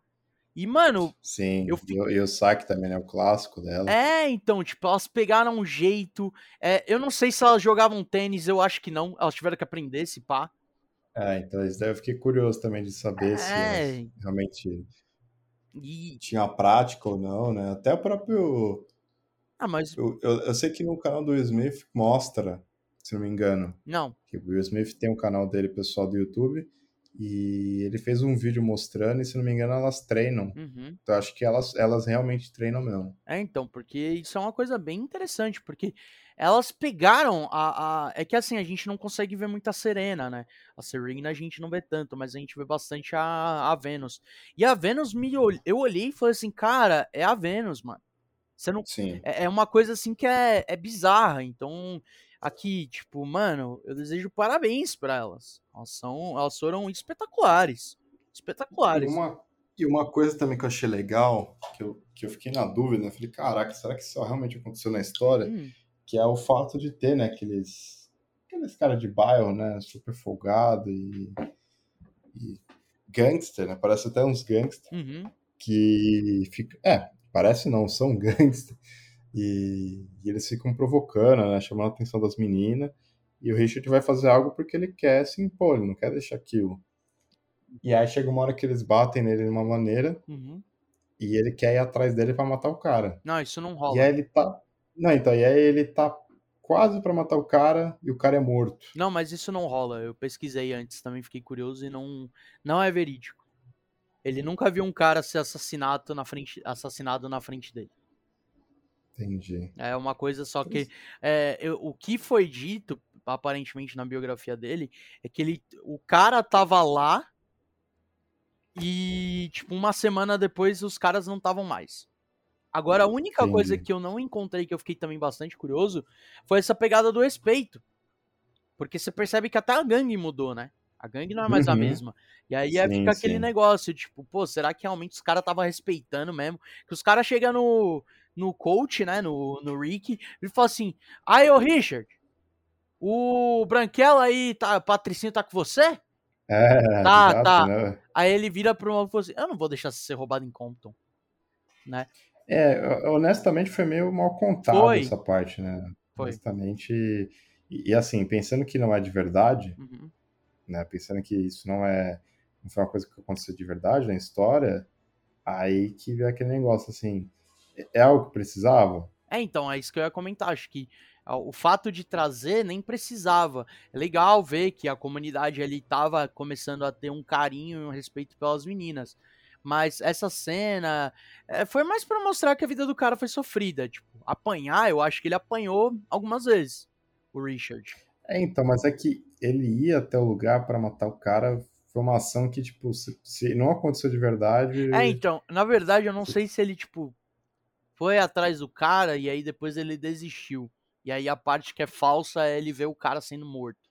Speaker 2: E, mano.
Speaker 1: Sim, eu fico... e, o saque também, né? O clássico dela.
Speaker 2: É, então, tipo, elas pegaram um jeito. É, eu não sei se elas jogavam tênis, eu acho que não. Elas tiveram que aprender esse pá.
Speaker 1: É, então isso daí eu fiquei curioso também de saber é... se realmente e... tinha prática ou não, né? Até o próprio.
Speaker 2: Ah, mas.
Speaker 1: Eu, eu, eu sei que no canal do Will Smith mostra, se não me engano.
Speaker 2: Não.
Speaker 1: Que o Will Smith tem um canal dele pessoal do YouTube e ele fez um vídeo mostrando, e se não me engano, elas treinam.
Speaker 2: Uhum.
Speaker 1: Então acho que elas, elas realmente treinam mesmo.
Speaker 2: É, então, porque isso é uma coisa bem interessante, porque elas pegaram a, a. É que assim, a gente não consegue ver muita Serena, né? A Serena a gente não vê tanto, mas a gente vê bastante a, a Vênus. E a Vênus me eu olhei e falei assim, cara, é a Vênus, mano. Você não.
Speaker 1: Sim.
Speaker 2: É, é uma coisa assim que é, é bizarra. Então, aqui, tipo, mano, eu desejo parabéns para elas. Elas são, elas foram espetaculares. Espetaculares.
Speaker 1: E uma, e uma coisa também que eu achei legal, que eu, que eu fiquei na dúvida, falei, caraca, será que isso realmente aconteceu na história? Hum. Que é o fato de ter, né, aqueles, aqueles caras de bairro, né, super folgado e, e gangster, né, parece até uns gangster,
Speaker 2: uhum.
Speaker 1: que fica, é, parece não, são gangster, e, e, eles ficam provocando, né, chamando a atenção das meninas. E o Richard vai fazer algo porque ele quer se impor, ele não quer deixar aquilo. E aí chega uma hora que eles batem nele de uma maneira
Speaker 2: uhum.
Speaker 1: e ele quer ir atrás dele para matar o cara.
Speaker 2: Não, isso não rola.
Speaker 1: E aí ele tá. Não, então, e aí ele tá quase para matar o cara e o cara é morto.
Speaker 2: Não, mas isso não rola. Eu pesquisei antes, também fiquei curioso e não, não é verídico. Ele nunca viu um cara ser assassinado na frente, assassinado na frente dele.
Speaker 1: Entendi.
Speaker 2: É uma coisa só que. É, eu, o que foi dito, aparentemente, na biografia dele, é que ele, o cara tava lá e, tipo, uma semana depois os caras não estavam mais. Agora, a única Entendi. coisa que eu não encontrei, que eu fiquei também bastante curioso, foi essa pegada do respeito. Porque você percebe que até a gangue mudou, né? A gangue não é mais uhum. a mesma. E aí sim, fica aquele sim. negócio, tipo, pô, será que realmente os caras estavam respeitando mesmo? Que os caras chegam no, no coach, né, no, no Rick, ele fala assim, aí, ô Richard, o Branquela aí, tá, Patricinho tá com você?
Speaker 1: É,
Speaker 2: tá, exato, tá. Né? Aí ele vira pro maluco e fala assim, eu não vou deixar você ser roubado em Compton, né?
Speaker 1: É, honestamente foi meio mal contado foi. essa parte, né? Foi. Honestamente, e, e, assim, pensando que não é de verdade,
Speaker 2: uhum.
Speaker 1: Né, pensando que isso não é, não foi uma coisa que aconteceu de verdade na história, aí que vem aquele negócio assim, é algo que precisava?
Speaker 2: É, então, é isso que eu ia comentar. Acho que o fato de trazer nem precisava. É legal ver que a comunidade ali estava começando a ter um carinho e um respeito pelas meninas. Mas essa cena é, foi mais para mostrar que a vida do cara foi sofrida. Tipo, apanhar, eu acho que ele apanhou algumas vezes, o Richard.
Speaker 1: É, então, mas é que ele ia até o lugar para matar o cara. Foi uma ação que, tipo, se, se não aconteceu de verdade.
Speaker 2: É, então, na verdade, eu não sei se ele, tipo, foi atrás do cara e aí depois ele desistiu. E aí a parte que é falsa é ele ver o cara sendo morto.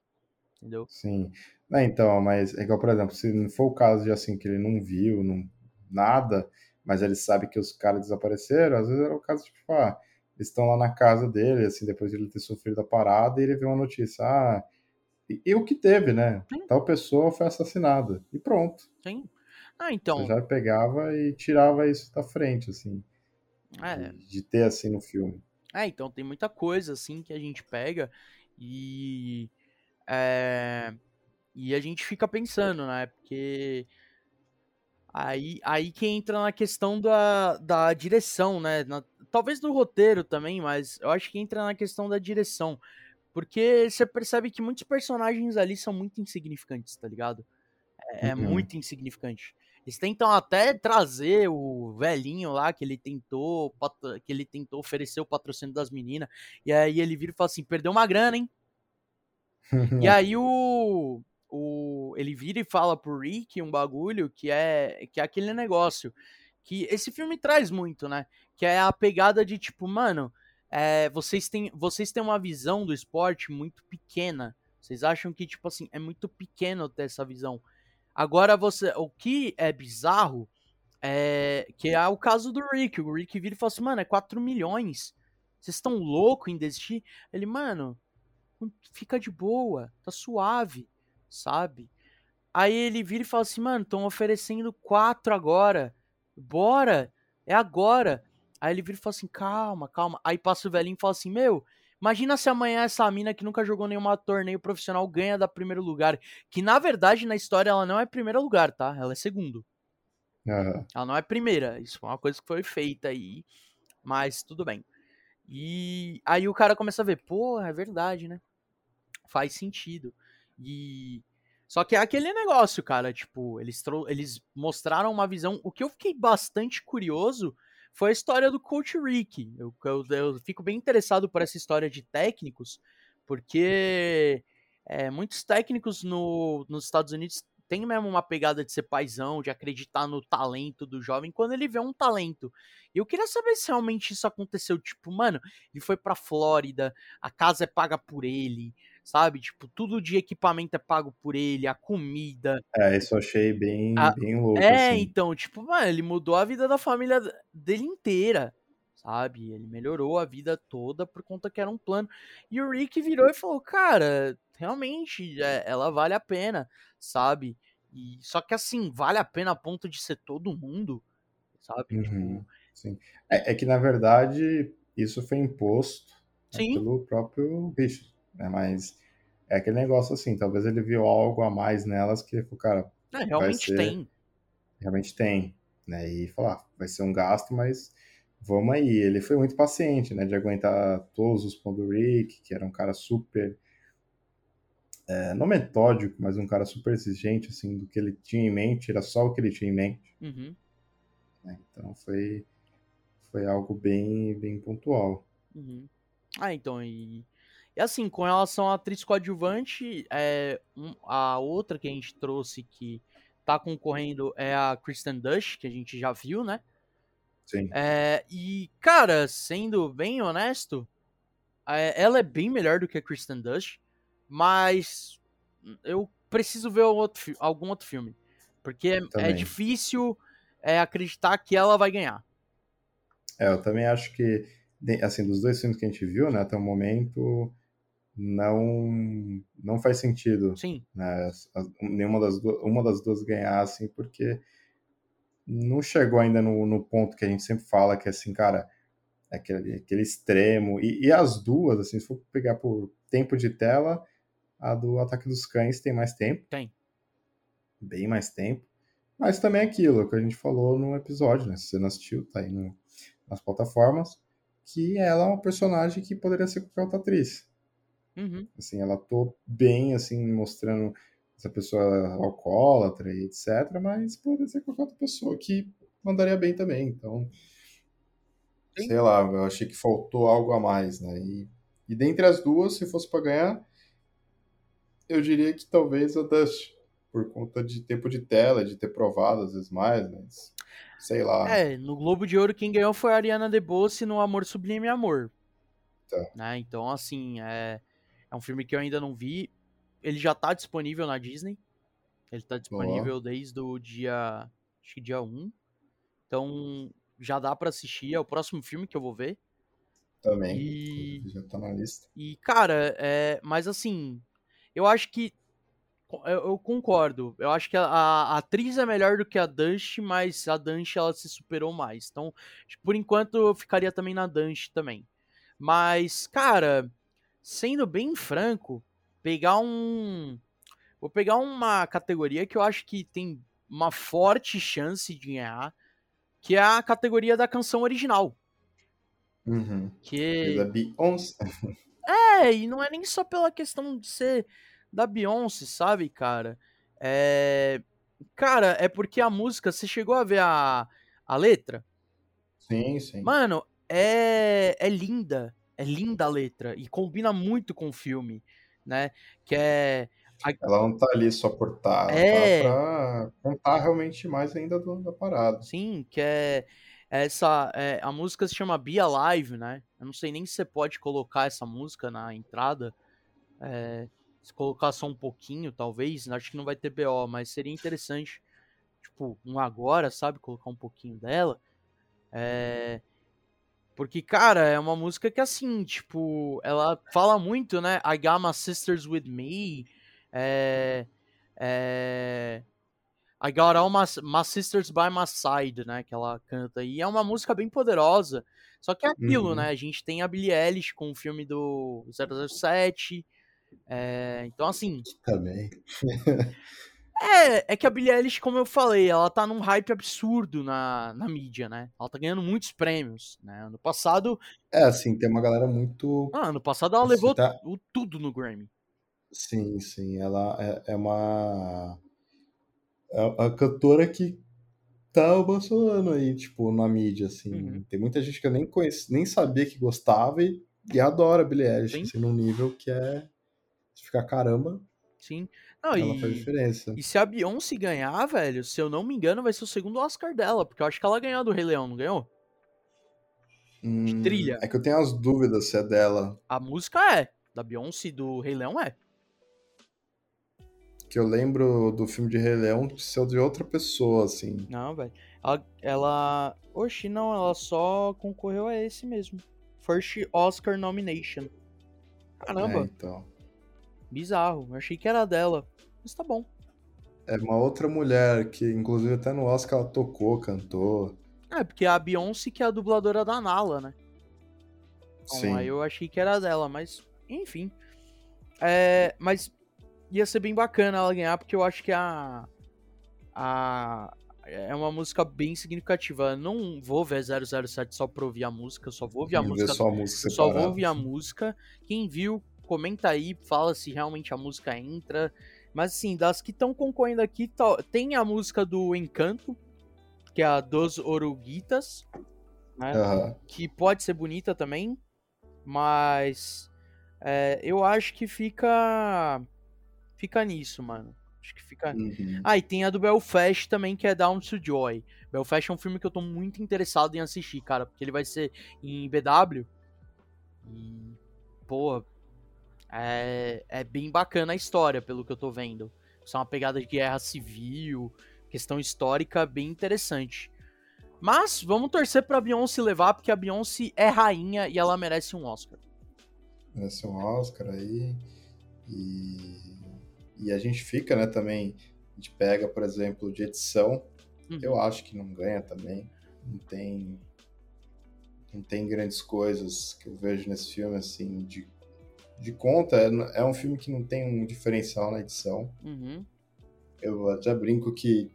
Speaker 2: Entendeu?
Speaker 1: Sim. É, então, mas é igual, por exemplo, se não for o caso de assim que ele não viu, não, nada, mas ele sabe que os caras desapareceram, às vezes era o caso tipo, ah, eles estão lá na casa dele, assim, depois de ele ter sofrido a parada, e ele vê uma notícia, ah, e, e o que teve, né? Sim. Tal pessoa foi assassinada. E pronto.
Speaker 2: Sim. Ah, então.
Speaker 1: Você já pegava e tirava isso da frente, assim. É. De, de ter assim no filme.
Speaker 2: É, então tem muita coisa assim que a gente pega e. É, e a gente fica pensando, né? Porque. Aí, aí que entra na questão da, da direção, né? Na, talvez do roteiro também, mas eu acho que entra na questão da direção. Porque você percebe que muitos personagens ali são muito insignificantes, tá ligado? É, é uhum. muito insignificante. Eles tentam até trazer o velhinho lá que ele tentou, que ele tentou oferecer o patrocínio das meninas. E aí ele vira e fala assim: perdeu uma grana, hein? e aí o, o ele vira e fala pro Rick um bagulho que é que é aquele negócio que esse filme traz muito, né? Que é a pegada de tipo, mano, é, vocês têm vocês têm uma visão do esporte muito pequena. Vocês acham que tipo assim é muito pequeno ter essa visão. Agora você, o que é bizarro é que é o caso do Rick. O Rick vira e fala assim, mano, é 4 milhões. Vocês estão loucos em desistir? Ele, mano, fica de boa, tá suave, sabe? Aí ele vira e fala assim, mano, estão oferecendo 4 agora. Bora, é agora. Aí ele vira e fala assim, calma, calma. Aí passa o velhinho e fala assim, meu, Imagina se amanhã essa mina que nunca jogou nenhum torneio profissional ganha da primeiro lugar. Que na verdade na história ela não é primeiro lugar, tá? Ela é segundo. Uhum. Ela não é primeira. Isso foi uma coisa que foi feita aí. Mas tudo bem. E aí o cara começa a ver, pô, é verdade, né? Faz sentido. E. Só que é aquele negócio, cara. Tipo, eles, eles mostraram uma visão. O que eu fiquei bastante curioso foi a história do Coach Rick. Eu, eu, eu fico bem interessado por essa história de técnicos, porque é, muitos técnicos no, nos Estados Unidos têm mesmo uma pegada de ser paisão, de acreditar no talento do jovem quando ele vê um talento. E eu queria saber se realmente isso aconteceu. Tipo, mano, ele foi pra Flórida, a casa é paga por ele, sabe? Tipo, tudo de equipamento é pago por ele, a comida.
Speaker 1: É, isso eu achei bem, a... bem louco.
Speaker 2: É,
Speaker 1: assim.
Speaker 2: então, tipo, mano, ele mudou a vida da família dele inteira, sabe? Ele melhorou a vida toda por conta que era um plano. E o Rick virou e falou, cara, realmente, é, ela vale a pena, sabe? E, só que assim, vale a pena a ponto de ser todo mundo, sabe?
Speaker 1: Tipo uhum. Sim. É, é, que na verdade isso foi imposto né, pelo próprio Richard né? Mas é aquele negócio assim, talvez ele viu algo a mais nelas que ele falou, cara.
Speaker 2: É, realmente ser... tem.
Speaker 1: Realmente tem. Né? E falar, ah, vai ser um gasto, mas vamos aí. Ele foi muito paciente, né? De aguentar todos os pontos do Rick, que era um cara super. É, não metódico, mas um cara super exigente, assim, do que ele tinha em mente, era só o que ele tinha em mente.
Speaker 2: Uhum.
Speaker 1: Né? Então foi, foi algo bem, bem pontual.
Speaker 2: Uhum. Ah, então, e e assim, com relação à atriz coadjuvante, é, um, a outra que a gente trouxe que tá concorrendo é a Kristen Dush, que a gente já viu, né?
Speaker 1: Sim.
Speaker 2: É, e, cara, sendo bem honesto, é, ela é bem melhor do que a Kristen Dush, mas eu preciso ver outro, algum outro filme. Porque é, é difícil é, acreditar que ela vai ganhar.
Speaker 1: É, eu também acho que, assim, dos dois filmes que a gente viu, né, até o momento, não não faz sentido
Speaker 2: Sim.
Speaker 1: Né, nenhuma das duas, uma das duas ganhar assim porque não chegou ainda no, no ponto que a gente sempre fala que assim cara aquele, aquele extremo. E, e as duas assim se for pegar por tempo de tela a do ataque dos cães tem mais tempo.
Speaker 2: Tem.
Speaker 1: Bem mais tempo. Mas também é aquilo que a gente falou no episódio né se você não assistiu tá aí no, nas plataformas que ela é uma personagem que poderia ser qualquer outra atriz
Speaker 2: Uhum.
Speaker 1: Assim, ela tô bem, assim, mostrando essa pessoa alcoólatra e etc, mas pode ser qualquer outra pessoa que mandaria bem também, então... Sim. Sei lá, eu achei que faltou algo a mais, né? E, e dentre as duas, se fosse para ganhar, eu diria que talvez a Dust, por conta de tempo de tela, de ter provado às vezes mais, mas sei lá.
Speaker 2: É, no Globo de Ouro quem ganhou foi a Ariana DeBose no Amor Sublime Amor. Tá. Né? Então, assim, é... É um filme que eu ainda não vi. Ele já tá disponível na Disney. Ele tá disponível desde o dia. Acho que dia 1. Então já dá para assistir. É o próximo filme que eu vou ver.
Speaker 1: Também. E... Já tá na lista.
Speaker 2: E, cara, é... mas assim. eu acho que eu, eu, concordo. Eu acho que a, a, atriz é melhor do que a Dust, mas a Dust ela se superou mais. Então, por enquanto, eu ficaria também na Dust também. Mas, cara, sendo bem franco, pegar um. Vou pegar uma categoria que eu acho que tem uma forte chance de ganhar, que é a categoria da canção original.
Speaker 1: Uhum. Que... É da Beyoncé.
Speaker 2: É, e não é nem só pela questão de ser da Beyoncé, sabe, cara? É. Cara, é porque a música, você chegou a ver a, a letra?
Speaker 1: Sim, sim.
Speaker 2: Mano, é, é linda. É linda a letra. E combina muito com o filme, né? Que é.
Speaker 1: Ela não tá ali só por tá, é... tá pra contar realmente mais ainda do, da parada.
Speaker 2: Sim, que é essa é, a música se chama Be Alive, né? Eu não sei nem se você pode colocar essa música na entrada. É, se colocar só um pouquinho, talvez, acho que não vai ter BO, mas seria interessante, tipo, um agora, sabe? Colocar um pouquinho dela. É... Porque, cara, é uma música que, assim, tipo, ela fala muito, né? I got my sisters with me. É... É... I got all my, my sisters by my side, né? Que ela canta. E é uma música bem poderosa. Só que é aquilo, uhum. né? A gente tem a Billie Eilish com o filme do 007. É, então, assim.
Speaker 1: Também.
Speaker 2: é, é que a Billie Eilish, como eu falei, ela tá num hype absurdo na, na mídia, né? Ela tá ganhando muitos prêmios, né? Ano passado.
Speaker 1: É, assim, tem uma galera muito.
Speaker 2: Ah, ano passado ela levou tá... o, tudo no Grammy.
Speaker 1: Sim, sim. Ela é, é uma. É a cantora que tá avançando aí, tipo, na mídia, assim. Uhum. Tem muita gente que eu nem conheci, nem sabia que gostava e, e adora a Billie Eilish, assim, num nível que é ficar caramba.
Speaker 2: Sim.
Speaker 1: Não, ela e, faz diferença.
Speaker 2: E se a Beyoncé ganhar, velho, se eu não me engano, vai ser o segundo Oscar dela, porque eu acho que ela ganhou do Rei Leão, não ganhou?
Speaker 1: Hum, De trilha. É que eu tenho as dúvidas se é dela.
Speaker 2: A música é. Da Beyoncé do Rei Leão é.
Speaker 1: Que eu lembro do filme de Rei Leão ser de outra pessoa, assim.
Speaker 2: Não, velho. Ela, ela. Oxi, não, ela só concorreu a esse mesmo. First Oscar Nomination. Caramba. É,
Speaker 1: então.
Speaker 2: Bizarro. Eu achei que era dela. Mas tá bom.
Speaker 1: É uma outra mulher que, inclusive, até no Oscar ela tocou, cantou.
Speaker 2: É, porque é a Beyoncé que é a dubladora da Nala, né?
Speaker 1: Então, Sim.
Speaker 2: Aí eu achei que era dela, mas enfim. É, mas ia ser bem bacana ela ganhar, porque eu acho que a. A. É uma música bem significativa. Eu não vou ver 007 só pra ouvir a música, só vou ouvir a música.
Speaker 1: Só, a música
Speaker 2: só vou ouvir a música. Quem viu, comenta aí, fala se realmente a música entra. Mas assim, das que estão concorrendo aqui, tem a música do Encanto, que é a Dos Oruguitas, né? Uhum. Que pode ser bonita também, mas é, eu acho que fica fica nisso, mano. Acho que fica. Uhum. Ah, e tem a do Belfast também, que é Down to Joy. Belfast é um filme que eu tô muito interessado em assistir, cara, porque ele vai ser em BW. E, pô, é, é bem bacana a história, pelo que eu tô vendo. Isso é uma pegada de guerra civil, questão histórica bem interessante. Mas vamos torcer pra Beyoncé levar, porque a Beyoncé é rainha e ela merece um Oscar.
Speaker 1: Merece um Oscar aí. E, e a gente fica, né, também. A gente pega, por exemplo, de edição. Uhum. Eu acho que não ganha também. Não tem. Não tem grandes coisas que eu vejo nesse filme, assim, de de conta, é, é um filme que não tem um diferencial na edição.
Speaker 2: Uhum.
Speaker 1: Eu até brinco que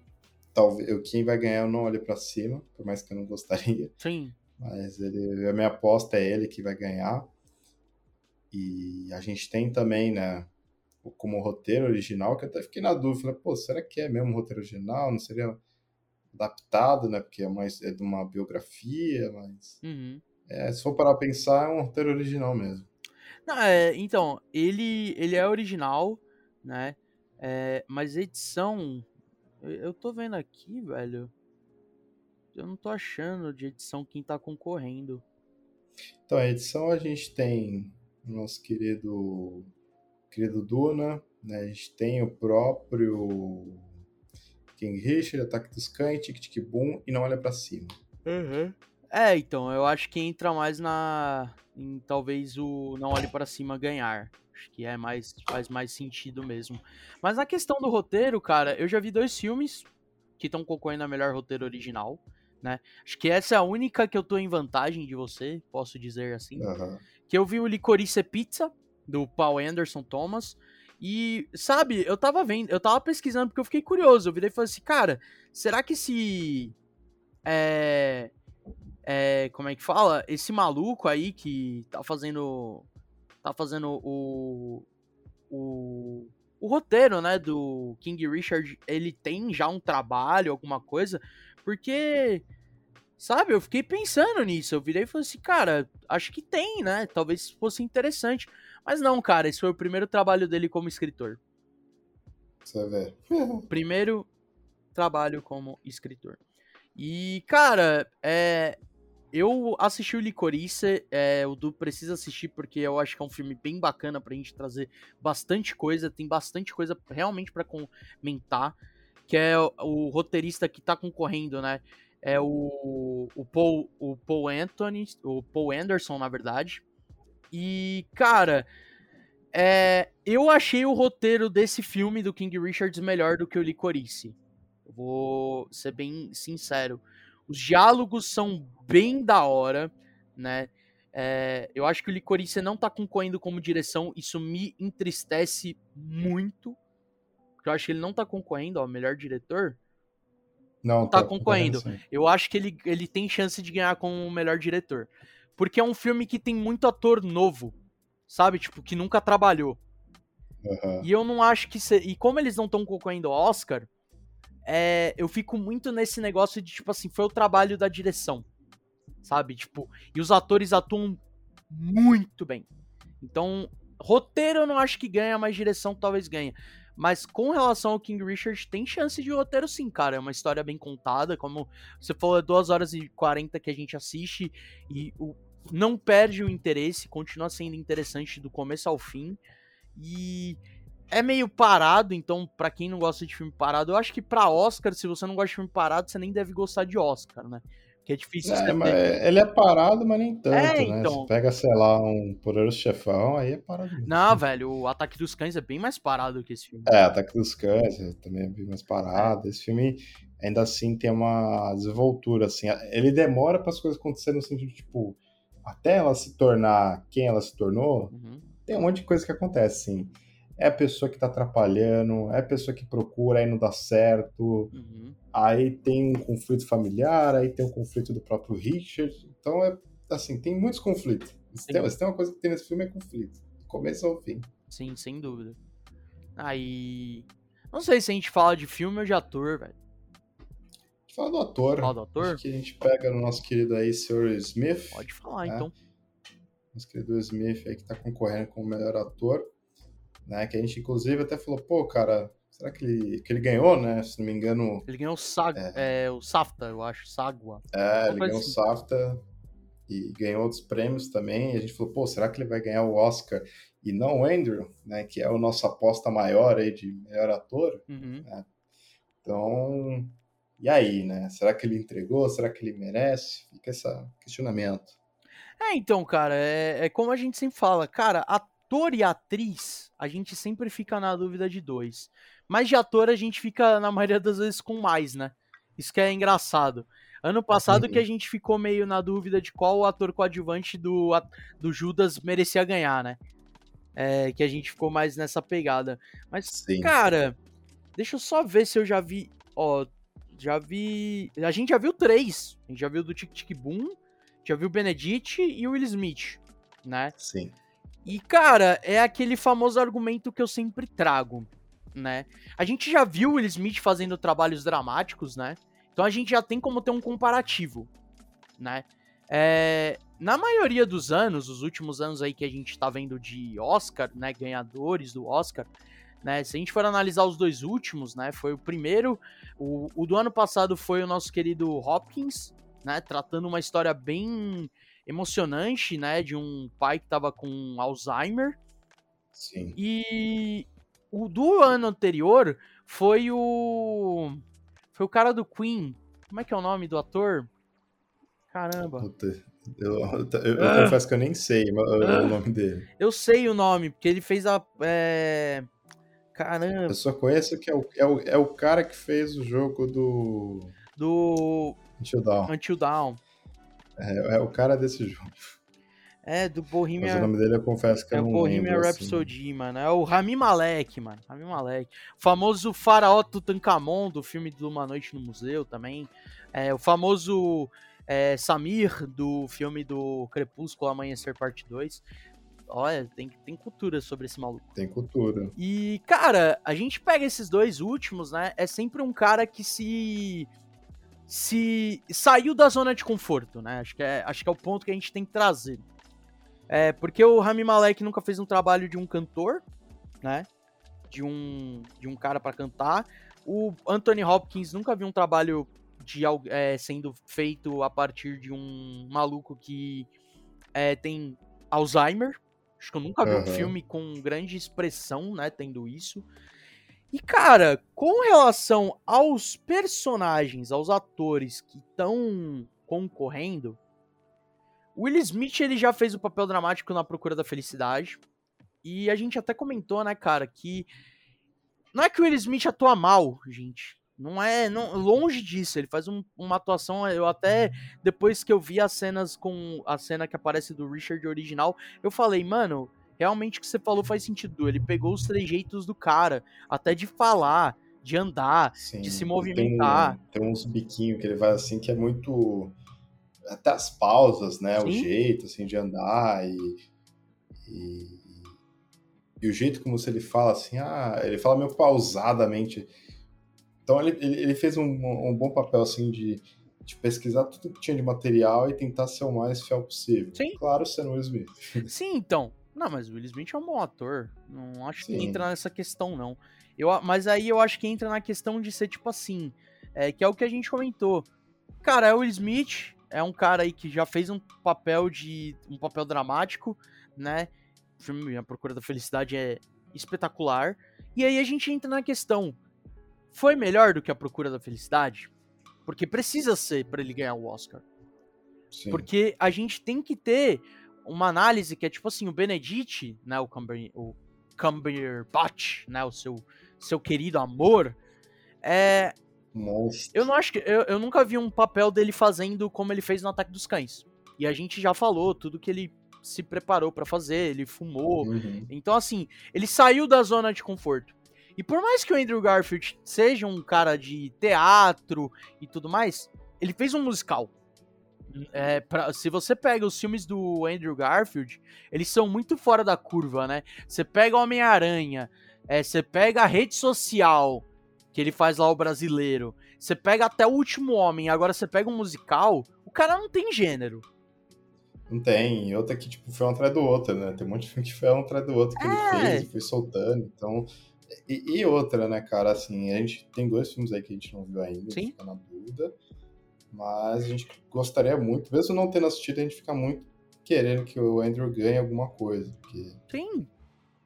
Speaker 1: talvez eu, quem vai ganhar eu não olhe para cima, por mais que eu não gostaria.
Speaker 2: Sim.
Speaker 1: Mas ele, a minha aposta é ele que vai ganhar. E a gente tem também, né, como roteiro original, que eu até fiquei na dúvida, pô, será que é mesmo roteiro original? Não seria adaptado, né? Porque é mais é de uma biografia, mas
Speaker 2: uhum.
Speaker 1: é, se for parar pra pensar, é um roteiro original mesmo.
Speaker 2: Não, é, então, ele, ele é original, né? É, mas edição. Eu, eu tô vendo aqui, velho. Eu não tô achando de edição quem tá concorrendo.
Speaker 1: Então, a edição a gente tem o nosso querido, querido Duna, né? A gente tem o próprio King Richard, Ataque dos Cães, Tic Tic Boom e Não Olha para Cima.
Speaker 2: Uhum. É, então, eu acho que entra mais na. em talvez o Não Olhe para Cima ganhar. Acho que é mais faz mais sentido mesmo. Mas na questão do roteiro, cara, eu já vi dois filmes que estão concorrendo a melhor roteiro original, né? Acho que essa é a única que eu tô em vantagem de você, posso dizer assim. Uhum. Que eu vi o Licorice Pizza do Paul Anderson Thomas. E, sabe, eu tava vendo, eu tava pesquisando porque eu fiquei curioso. Eu virei e falei assim, cara, será que esse. É. É, como é que fala? Esse maluco aí que tá fazendo. Tá fazendo o. O. O roteiro, né, do King Richard, ele tem já um trabalho, alguma coisa, porque, sabe, eu fiquei pensando nisso. Eu virei e falei assim, cara, acho que tem, né? Talvez fosse interessante. Mas não, cara, esse foi o primeiro trabalho dele como escritor.
Speaker 1: Você vê.
Speaker 2: primeiro trabalho como escritor. E, cara, é, eu assisti o Licorice, é, o Du precisa assistir porque eu acho que é um filme bem bacana pra gente trazer bastante coisa, tem bastante coisa realmente para comentar, que é o, o, roteirista que tá concorrendo, né? É o, o, Paul, o Paul Anthony, o Paul Anderson, na verdade. E, cara, é, eu achei o roteiro desse filme do King Richards melhor do que o Licorice. vou ser bem sincero. Os diálogos são bem da hora, né? É, eu acho que o Licorice não tá concorrendo como direção, isso me entristece muito. Eu acho que ele não tá concorrendo ao melhor diretor.
Speaker 1: Não,
Speaker 2: tá, tá concorrendo. Eu acho que ele, ele tem chance de ganhar como o melhor diretor. Porque é um filme que tem muito ator novo, sabe? Tipo, que nunca trabalhou. Uhum. E eu não acho que. Se... E como eles não estão concorrendo ao Oscar, é... eu fico muito nesse negócio de, tipo assim, foi o trabalho da direção. Sabe? Tipo, e os atores atuam muito bem. Então, roteiro eu não acho que ganha, mas direção talvez ganhe. Mas com relação ao King Richard, tem chance de roteiro sim, cara. É uma história bem contada. Como você falou, é 2 horas e 40 que a gente assiste. E o, não perde o interesse, continua sendo interessante do começo ao fim. E é meio parado, então para quem não gosta de filme parado, eu acho que para Oscar, se você não gosta de filme parado, você nem deve gostar de Oscar, né? Que é difícil.
Speaker 1: É, mas ele é parado, mas nem tanto, é, né? Então... Você pega, sei lá, um Poderoso Chefão, aí é parado. Mesmo.
Speaker 2: Não, velho, o Ataque dos Cães é bem mais parado que esse filme.
Speaker 1: É, Ataque dos Cães é, também é bem mais parado. É. Esse filme ainda assim tem uma desenvoltura, assim. Ele demora para as coisas acontecerem no sentido, tipo, até ela se tornar quem ela se tornou, uhum. tem um monte de coisa que acontece, sim. É a pessoa que tá atrapalhando, é a pessoa que procura, aí não dá certo, uhum. aí tem um conflito familiar, aí tem um conflito do próprio Richard. Então, é assim, tem muitos conflitos. Se tem, se tem uma coisa que tem nesse filme é conflito. Do começo ao fim.
Speaker 2: Sim, sem dúvida. Aí. Não sei se a gente fala de filme ou de ator, velho.
Speaker 1: Fala do ator.
Speaker 2: Fala do ator?
Speaker 1: Acho que a gente pega no nosso querido aí, Sr. Smith.
Speaker 2: Pode falar, né? então.
Speaker 1: Nosso querido Smith aí que tá concorrendo com o melhor ator. Né? Que a gente, inclusive, até falou, pô, cara, será que ele, que ele ganhou, né? Se não me engano.
Speaker 2: Ele ganhou o, Sag, é... é o SAFTA, eu acho, Sagua.
Speaker 1: É, ele ganhou assim. o SAFTA e ganhou outros prêmios também. A gente falou, pô, será que ele vai ganhar o Oscar e não o Andrew, né? Que é a nossa aposta maior aí de melhor ator. Uhum. Né? Então, e aí, né? Será que ele entregou? Será que ele merece? Fica esse questionamento.
Speaker 2: É, então, cara, é, é como a gente sempre fala, cara, ator e atriz, a gente sempre fica na dúvida de dois. Mas de ator a gente fica, na maioria das vezes, com mais, né? Isso que é engraçado. Ano passado que a gente ficou meio na dúvida de qual ator coadjuvante do, do Judas merecia ganhar, né? É, que a gente ficou mais nessa pegada. Mas, Sim. cara, deixa eu só ver se eu já vi. Ó, já vi. A gente já viu três. A gente já viu do Tic Tic Boom, já viu o Benedict e o Will Smith, né?
Speaker 1: Sim.
Speaker 2: E, cara, é aquele famoso argumento que eu sempre trago, né? A gente já viu o Will Smith fazendo trabalhos dramáticos, né? Então a gente já tem como ter um comparativo, né? É, na maioria dos anos, os últimos anos aí que a gente tá vendo de Oscar, né? Ganhadores do Oscar, né? Se a gente for analisar os dois últimos, né? Foi o primeiro, o, o do ano passado foi o nosso querido Hopkins, né? Tratando uma história bem emocionante, né? De um pai que tava com Alzheimer.
Speaker 1: Sim.
Speaker 2: E o do ano anterior foi o. Foi o cara do Queen. Como é que é o nome do ator? Caramba.
Speaker 1: Puta, eu, eu, eu ah. confesso que eu nem sei ah. o nome dele.
Speaker 2: Eu sei o nome, porque ele fez a. É... Caramba.
Speaker 1: Eu só conheço que é o, é, o, é o cara que fez o jogo do.
Speaker 2: Do.
Speaker 1: Until Dawn.
Speaker 2: Until Dawn.
Speaker 1: É, é o cara desse jogo.
Speaker 2: É, do Bohemian...
Speaker 1: Mas o nome dele eu confesso que
Speaker 2: é
Speaker 1: eu não
Speaker 2: É o Bohemian Rhapsody, assim. mano. É o Rami Malek, mano. Rami Malek. O famoso faraó Tutankhamon, do filme de Uma Noite no Museu também. É, o famoso é, Samir, do filme do Crepúsculo Amanhecer Parte 2. Olha, tem, tem cultura sobre esse maluco.
Speaker 1: Tem cultura.
Speaker 2: E, cara, a gente pega esses dois últimos, né? É sempre um cara que se se saiu da zona de conforto, né? Acho que é, acho que é o ponto que a gente tem que trazer. É, porque o Rami Malek nunca fez um trabalho de um cantor, né? De um, de um cara para cantar. O Anthony Hopkins nunca viu um trabalho de é, sendo feito a partir de um maluco que é, tem Alzheimer. Acho que eu nunca uhum. vi um filme com grande expressão, né? Tendo isso. E, cara, com relação aos personagens, aos atores que estão concorrendo, Will Smith ele já fez o papel dramático na Procura da Felicidade. E a gente até comentou, né, cara, que não é que o Will Smith atua mal, gente. Não é, não, longe disso. Ele faz um, uma atuação. Eu até depois que eu vi as cenas com a cena que aparece do Richard original, eu falei, mano, realmente o que você falou faz sentido. Ele pegou os trejeitos do cara, até de falar, de andar, Sim, de se movimentar.
Speaker 1: Tem, tem uns biquinhos que ele faz assim que é muito até as pausas, né? Sim. O jeito assim de andar e, e, e, o jeito como se ele fala assim, ah, ele fala meio pausadamente. Então ele, ele fez um, um bom papel assim de, de, pesquisar tudo que tinha de material e tentar ser o mais fiel possível.
Speaker 2: Sim.
Speaker 1: Claro, sendo Will Smith.
Speaker 2: Sim, então. Não, mas o Will Smith é um bom ator. Não acho Sim. que entra nessa questão, não. Eu, mas aí eu acho que entra na questão de ser tipo assim. É, que é o que a gente comentou. Cara, é o Will Smith, é um cara aí que já fez um papel de. um papel dramático, né? O filme A Procura da Felicidade é espetacular. E aí a gente entra na questão: foi melhor do que A Procura da Felicidade? Porque precisa ser para ele ganhar o Oscar. Sim. Porque a gente tem que ter uma análise que é tipo assim: o Benedict, né? O, Cumber, o Cumberbatch, né? O seu, seu querido amor. É,
Speaker 1: Monstro.
Speaker 2: Eu não acho que. Eu, eu nunca vi um papel dele fazendo como ele fez no Ataque dos Cães. E a gente já falou tudo que ele se preparou para fazer, ele fumou. Uhum. Então, assim, ele saiu da zona de conforto. E por mais que o Andrew Garfield seja um cara de teatro e tudo mais, ele fez um musical. É, pra, se você pega os filmes do Andrew Garfield, eles são muito fora da curva, né? Você pega Homem-Aranha, é, você pega a rede social, que ele faz lá o brasileiro. Você pega até o último homem, agora você pega um musical, o cara não tem gênero.
Speaker 1: Não tem. E outra que, tipo, foi um atrás do outro, né? Tem um monte de filme que foi um atrás do outro que é. ele fez e foi soltando. Então. E, e, outra, né, cara, assim, a gente tem dois filmes aí que a gente não viu ainda, Sim. fica na dúvida. Mas a gente gostaria muito, mesmo não tendo assistido, a gente fica muito querendo que o Andrew ganhe alguma coisa. Porque...
Speaker 2: Sim,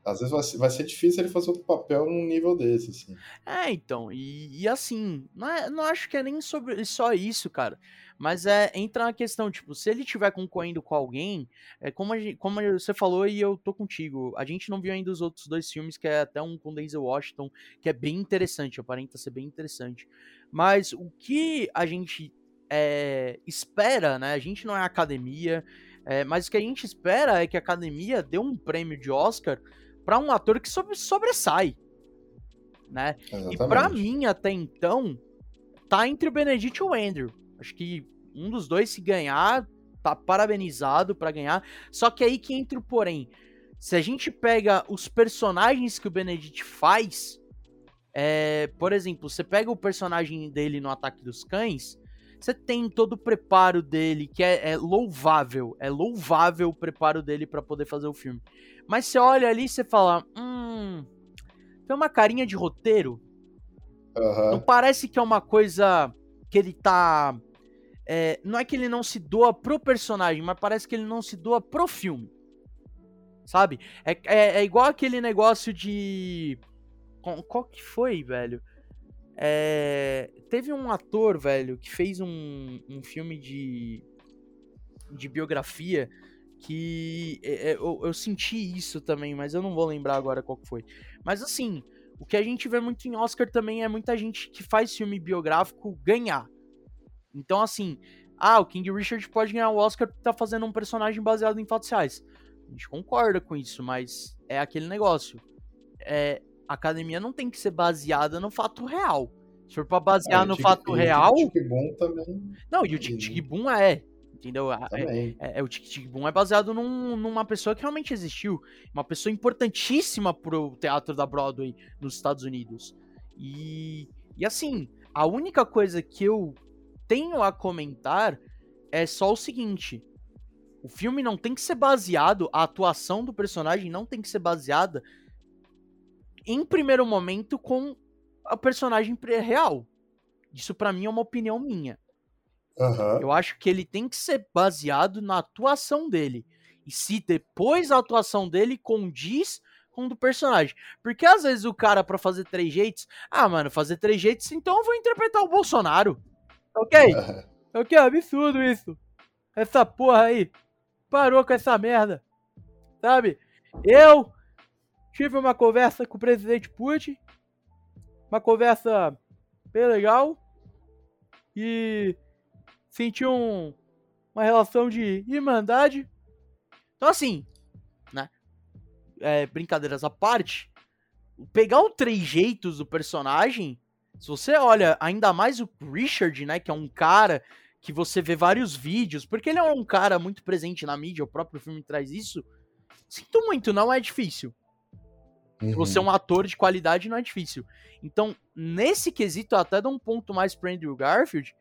Speaker 1: às vezes vai ser, vai ser difícil ele fazer outro papel num nível desse, assim.
Speaker 2: É, então, e, e assim, não, é, não acho que é nem sobre só isso, cara. Mas é entra na questão, tipo, se ele tiver concorrendo com alguém, é como, gente, como você falou e eu tô contigo, a gente não viu ainda os outros dois filmes, que é até um com Denzel Washington, que é bem interessante, aparenta ser bem interessante. Mas o que a gente é, espera, né? A gente não é academia, é, mas o que a gente espera é que a academia dê um prêmio de Oscar para um ator que sobre, sobressai, né? Exatamente. E para mim até então tá entre o Benedict e o Andrew. Acho que um dos dois se ganhar tá parabenizado para ganhar. Só que aí que entra o porém. Se a gente pega os personagens que o Benedict faz, é, por exemplo, você pega o personagem dele no Ataque dos Cães, você tem todo o preparo dele, que é, é louvável. É louvável o preparo dele para poder fazer o filme. Mas você olha ali e você fala: hum. Tem uma carinha de roteiro.
Speaker 1: Uhum.
Speaker 2: Não parece que é uma coisa que ele tá. É, não é que ele não se doa pro personagem, mas parece que ele não se doa pro filme. Sabe? É, é, é igual aquele negócio de. Qual que foi, velho? É, teve um ator, velho, que fez um, um filme de. de biografia que é, é, eu, eu, senti isso também, mas eu não vou lembrar agora qual foi. Mas assim, o que a gente vê muito em Oscar também é muita gente que faz filme biográfico ganhar. Então, assim, ah, o King Richard pode ganhar o Oscar porque tá fazendo um personagem baseado em fatos reais. A gente concorda com isso, mas é aquele negócio. É, a academia não tem que ser baseada no fato real. Se for pra basear ah, no fato real. O
Speaker 1: Tic Boom também.
Speaker 2: Não, e o Tic Tic Boom é. Entendeu? É, é, é, o Tic Tic Boom é baseado num, numa pessoa que realmente existiu. Uma pessoa importantíssima pro teatro da Broadway nos Estados Unidos. E, e assim, a única coisa que eu tenho a comentar é só o seguinte. O filme não tem que ser baseado, a atuação do personagem não tem que ser baseada em primeiro momento com a personagem real. Isso para mim é uma opinião minha.
Speaker 1: Uhum.
Speaker 2: Eu acho que ele tem que ser baseado na atuação dele. E se depois a atuação dele condiz com o do personagem. Porque às vezes o cara, para fazer três jeitos, ah, mano, fazer três jeitos, então eu vou interpretar o Bolsonaro. Ok? Uhum. Ok, absurdo isso. Essa porra aí. Parou com essa merda. Sabe? Eu tive uma conversa com o presidente Putin. Uma conversa bem legal. E senti um, uma relação de irmandade. Então, assim, né? É, brincadeiras à parte, pegar o três jeitos do personagem, se você olha ainda mais o Richard, né? Que é um cara que você vê vários vídeos, porque ele é um cara muito presente na mídia, o próprio filme traz isso. Sinto muito, não é difícil. Uhum. Você é um ator de qualidade, não é difícil. Então, nesse quesito, eu até dou um ponto mais para Andrew Garfield,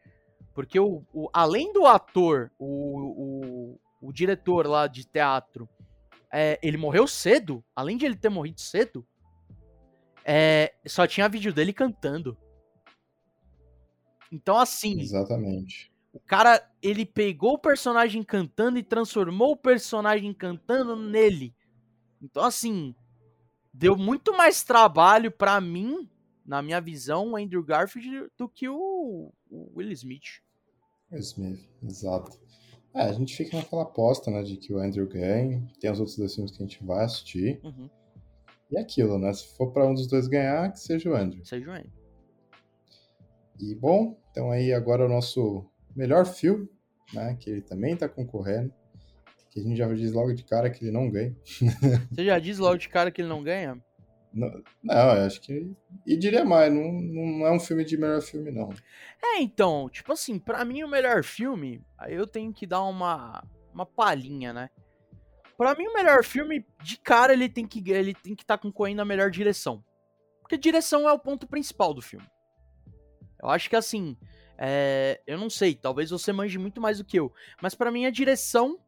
Speaker 2: porque o, o, além do ator, o, o, o diretor lá de teatro, é, ele morreu cedo. Além de ele ter morrido cedo, é, só tinha vídeo dele cantando. Então, assim.
Speaker 1: Exatamente.
Speaker 2: O cara, ele pegou o personagem cantando e transformou o personagem cantando nele. Então, assim, deu muito mais trabalho para mim na minha visão, o Andrew Garfield do que o, o Will Smith.
Speaker 1: Will Smith, exato. É, a gente fica naquela aposta, né, de que o Andrew ganhe. Tem os outros dois filmes que a gente vai assistir. Uhum. E é aquilo, né? Se for para um dos dois ganhar, que seja o Andrew.
Speaker 2: Seja o Andrew.
Speaker 1: E bom, então aí agora o nosso melhor filme, né? Que ele também tá concorrendo. Que a gente já diz logo de cara que ele não ganha.
Speaker 2: Você já diz logo de cara que ele não ganha?
Speaker 1: Não, não, eu acho que. E diria mais, não, não é um filme de melhor filme, não.
Speaker 2: É, então, tipo assim, para mim o melhor filme, aí eu tenho que dar uma, uma palhinha, né? Pra mim, o melhor filme, de cara, ele tem que ele tem que estar tá concorrendo a melhor direção. Porque direção é o ponto principal do filme. Eu acho que assim. É, eu não sei, talvez você manje muito mais do que eu. Mas para mim, a direção,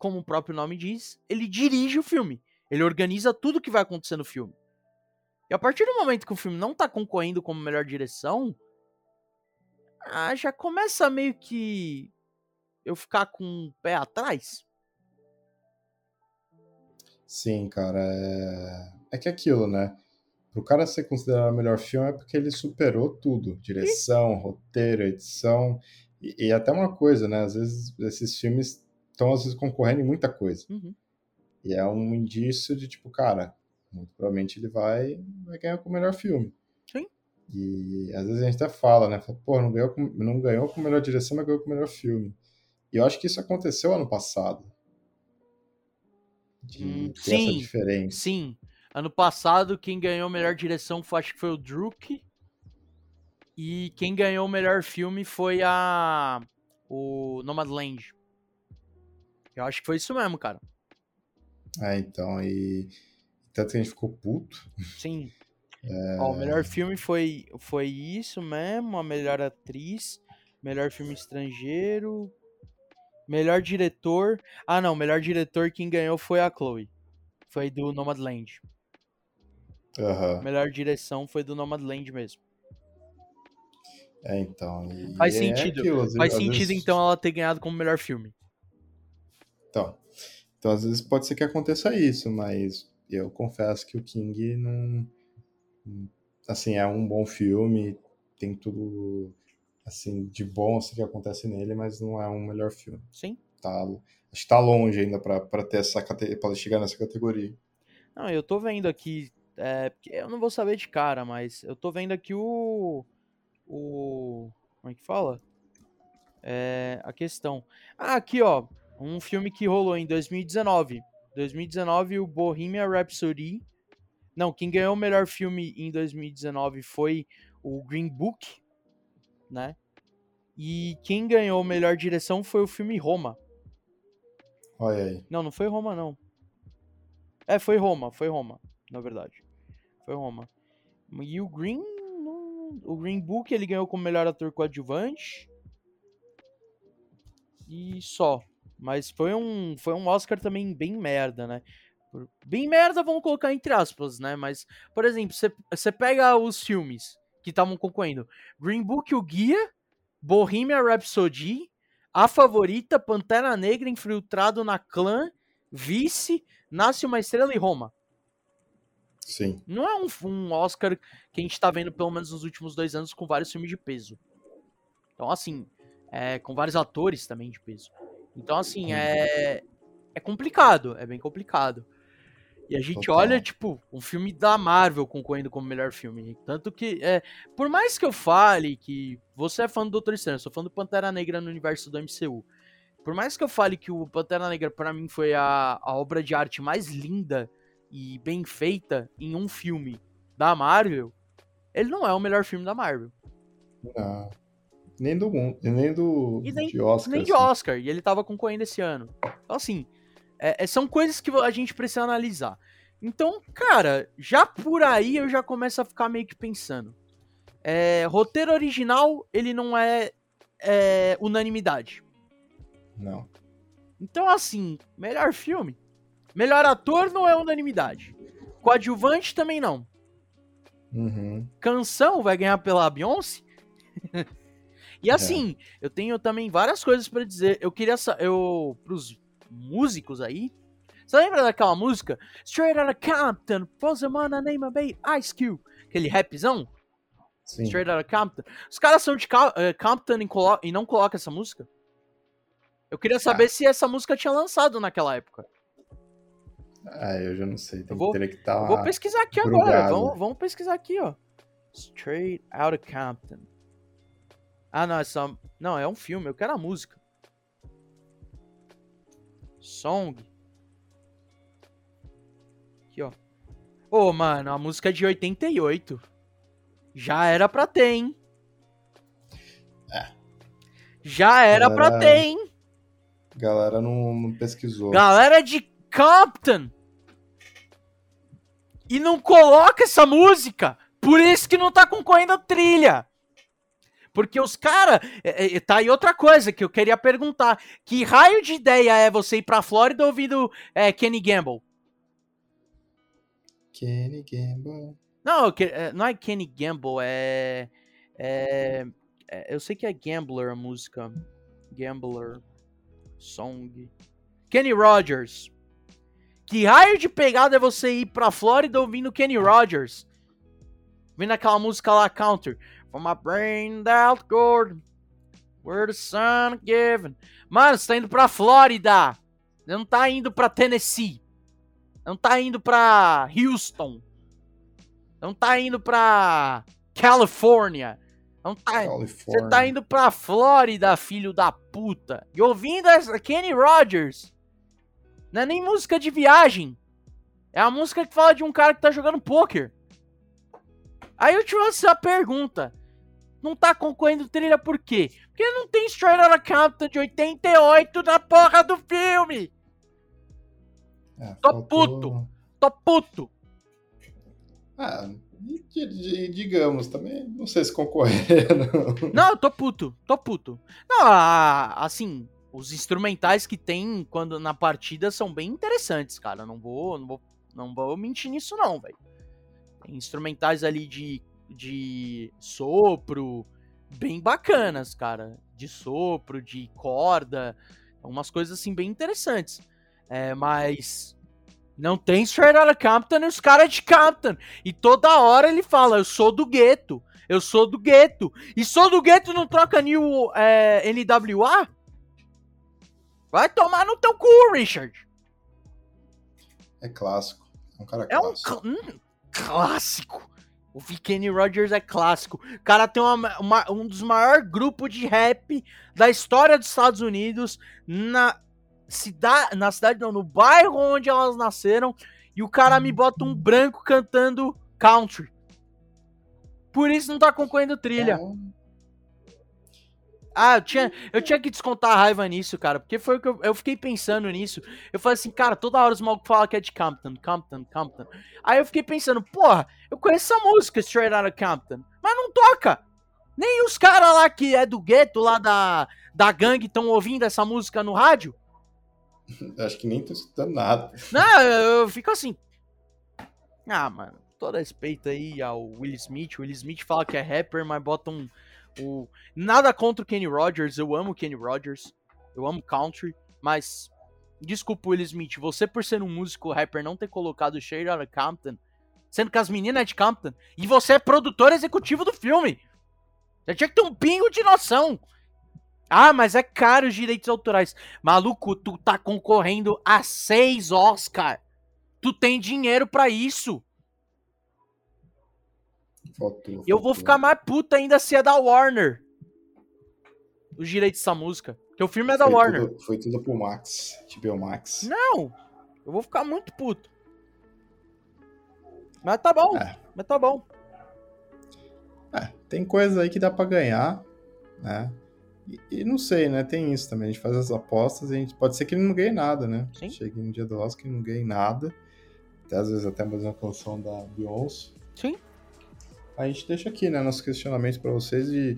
Speaker 2: como o próprio nome diz, ele dirige o filme. Ele organiza tudo que vai acontecer no filme. E a partir do momento que o filme não tá concorrendo como melhor direção, ah, já começa meio que eu ficar com o pé atrás.
Speaker 1: Sim, cara. É, é que é aquilo, né? Pro cara ser considerado o melhor filme é porque ele superou tudo: direção, roteiro, edição. E, e, até uma coisa, né? Às vezes esses filmes estão às vezes concorrendo em muita coisa.
Speaker 2: Uhum.
Speaker 1: E é um indício de tipo, cara, muito provavelmente ele vai, vai ganhar com o melhor filme.
Speaker 2: Sim.
Speaker 1: E às vezes a gente até fala, né? Fala, Pô, não ganhou, com, não ganhou com melhor direção, mas ganhou com o melhor filme. E eu acho que isso aconteceu ano passado.
Speaker 2: De hum, ter sim, essa diferença. Sim. Ano passado, quem ganhou melhor direção foi, acho que foi o Druk. E quem ganhou o melhor filme foi a. O Nomadland. Eu acho que foi isso mesmo, cara.
Speaker 1: É, então, e tanto que a gente ficou puto.
Speaker 2: Sim. É... Ó, o melhor filme foi, foi isso mesmo, a melhor atriz, melhor filme estrangeiro, melhor diretor. Ah, não, melhor diretor quem ganhou foi a Chloe. Foi do Nomadland.
Speaker 1: Uhum.
Speaker 2: Melhor direção foi do Nomadland mesmo.
Speaker 1: É, então.
Speaker 2: Faz é sentido. Aquilo, Faz sentido, vezes... então, ela ter ganhado como melhor filme.
Speaker 1: Então. Então, às vezes pode ser que aconteça isso, mas eu confesso que o King não. Assim, é um bom filme, tem tudo assim de bom assim, que acontece nele, mas não é um melhor filme.
Speaker 2: Sim.
Speaker 1: Tá, acho que tá longe ainda para ter essa para chegar nessa categoria.
Speaker 2: Não, eu tô vendo aqui, é, eu não vou saber de cara, mas eu tô vendo aqui o o como é que fala? É, a questão. Ah, aqui ó, um filme que rolou em 2019. 2019 o Bohemian Rhapsody. Não, quem ganhou o melhor filme em 2019 foi o Green Book, né? E quem ganhou melhor direção foi o filme Roma.
Speaker 1: Olha aí.
Speaker 2: Não, não foi Roma, não. É, foi Roma, foi Roma, na verdade. Foi Roma. E o Green. O Green Book ele ganhou como melhor ator coadjuvante. E só. Mas foi um, foi um Oscar também bem merda, né? Bem merda, vamos colocar entre aspas, né? Mas, por exemplo, você pega os filmes que estavam concorrendo: Green Book, o Guia, Bohemian Rhapsody, A Favorita, Pantera Negra, Infiltrado na Clã, Vice, Nasce uma Estrela e Roma.
Speaker 1: Sim.
Speaker 2: Não é um, um Oscar que a gente tá vendo, pelo menos nos últimos dois anos, com vários filmes de peso. Então, assim, é, com vários atores também de peso. Então, assim, é, é complicado, é bem complicado. E a gente Total. olha, tipo, um filme da Marvel concorrendo como melhor filme. Tanto que, é, por mais que eu fale que você é fã do Doutor Estranho, eu sou fã do Pantera Negra no universo do MCU. Por mais que eu fale que o Pantera Negra, para mim, foi a, a obra de arte mais linda e bem feita em um filme da Marvel, ele não é o melhor filme da Marvel.
Speaker 1: Não. Nem do nem do
Speaker 2: nem,
Speaker 1: de Oscar.
Speaker 2: Nem assim. de Oscar, e ele tava concorrendo esse ano. Então, assim, é, é, são coisas que a gente precisa analisar. Então, cara, já por aí eu já começo a ficar meio que pensando. É, roteiro original, ele não é, é, unanimidade.
Speaker 1: Não.
Speaker 2: Então, assim, melhor filme. Melhor ator não é unanimidade. Coadjuvante também não.
Speaker 1: Uhum.
Speaker 2: Canção vai ganhar pela Beyoncé? e assim, é. eu tenho também várias coisas para dizer. Eu queria eu pros músicos aí. Você lembra daquela música? Straight Outta Compton, Pose on a Name of Ice Cube. Aquele rapzão?
Speaker 1: Sim.
Speaker 2: Straight Outta Compton. Os caras são de uh, Compton e, e, não colocam essa música? Eu queria saber ah. se essa música tinha lançado naquela época.
Speaker 1: Ah, eu já não sei. Tem vou, que ter que estar tá
Speaker 2: Vou pesquisar aqui brugado. agora. Vamos, vamos pesquisar aqui, ó. Straight Outta Compton. Ah, não, é só... Não, é um filme. Eu quero a música. Song. Aqui, ó. Ô, oh, mano, a música é de 88. Já era pra ter, hein?
Speaker 1: É.
Speaker 2: Já era galera, pra ter, hein?
Speaker 1: Galera não, não pesquisou.
Speaker 2: Galera de Compton. E não coloca essa música. Por isso que não tá concorrendo a trilha. Porque os caras. É, é, tá aí outra coisa que eu queria perguntar. Que raio de ideia é você ir pra Flórida ouvindo é, Kenny Gamble?
Speaker 1: Kenny Gamble.
Speaker 2: Não, é, não é Kenny Gamble, é, é, é. Eu sei que é Gambler a música. Gambler. Song. Kenny Rogers. Que raio de pegada é você ir pra Flórida ouvindo Kenny Rogers? Vendo aquela música lá, Counter. For my brain out Gordon. Where the sun given. Mano, você tá indo pra Flórida. Você não tá indo pra Tennessee. Não tá indo pra Houston. Não tá indo pra Califórnia. Não tá. Você tá indo pra Flórida, filho da puta. E ouvindo essa Kenny Rogers. Não é nem música de viagem. É a música que fala de um cara que tá jogando poker. Aí eu te faço a pergunta. Não tá concorrendo trilha por quê? Porque não tem Outta Compton de 88 na porra do filme. É, tô faltou... puto. Tô puto.
Speaker 1: Ah, digamos, também não sei se concorrer,
Speaker 2: não. Eu tô puto, tô puto. Não, assim, os instrumentais que tem quando na partida são bem interessantes, cara. Não vou, não vou, não vou mentir nisso não, velho. Instrumentais ali de de sopro, bem bacanas, cara. De sopro, de corda, umas coisas assim bem interessantes. É, mas não tem Straight Outta Compton e os caras de Compton. E toda hora ele fala, eu sou do gueto, eu sou do gueto. E sou do gueto não troca New é, NWA? Vai tomar no teu cu, Richard.
Speaker 1: É clássico. É um cara
Speaker 2: clássico. É um cl hum, clássico. O Kenny Rogers é clássico. O cara tem uma, uma, um dos maiores grupos de rap da história dos Estados Unidos na cidade, na cidade não, no bairro onde elas nasceram. E o cara me bota um branco cantando country. Por isso não tá concorrendo trilha. É. Ah, eu tinha, eu tinha que descontar a raiva nisso, cara, porque foi o que eu, eu fiquei pensando nisso. Eu falei assim, cara, toda hora os malucos falam que é de Compton, Compton, Compton. Aí eu fiquei pensando, porra, eu conheço essa música Straight Outta Compton, mas não toca. Nem os caras lá que é do gueto, lá da, da gangue, estão ouvindo essa música no rádio.
Speaker 1: Acho que nem tô escutando nada.
Speaker 2: Não, eu, eu fico assim. Ah, mano, todo respeito aí ao Will Smith. O Will Smith fala que é rapper, mas bota um o... Nada contra o Kenny Rogers, eu amo o Kenny Rogers, eu amo country, mas desculpa, Will Smith, você por ser um músico rapper não ter colocado Shade Out of Compton, sendo que as meninas é de Compton, e você é produtor executivo do filme. Você tinha que ter um pingo de noção. Ah, mas é caro os direitos autorais. Maluco, tu tá concorrendo a seis Oscar. Tu tem dinheiro para isso. Faltou, eu vou ficar mais puta ainda se é da Warner. Os direitos dessa música. Porque o filme é da
Speaker 1: foi
Speaker 2: Warner.
Speaker 1: Tudo, foi tudo pro Max. HBO Max.
Speaker 2: Não! Eu vou ficar muito puto. Mas tá bom. É. Mas tá bom.
Speaker 1: É, tem coisa aí que dá pra ganhar, né? E, e, não sei, né? Tem isso também. A gente faz as apostas e a gente pode ser que ele não ganhe nada, né? Sim. Chegue no dia do Oscar e não ganhe nada. Até às vezes até mais uma canção da Beyoncé.
Speaker 2: Sim
Speaker 1: a gente deixa aqui, né, nossos questionamentos para vocês de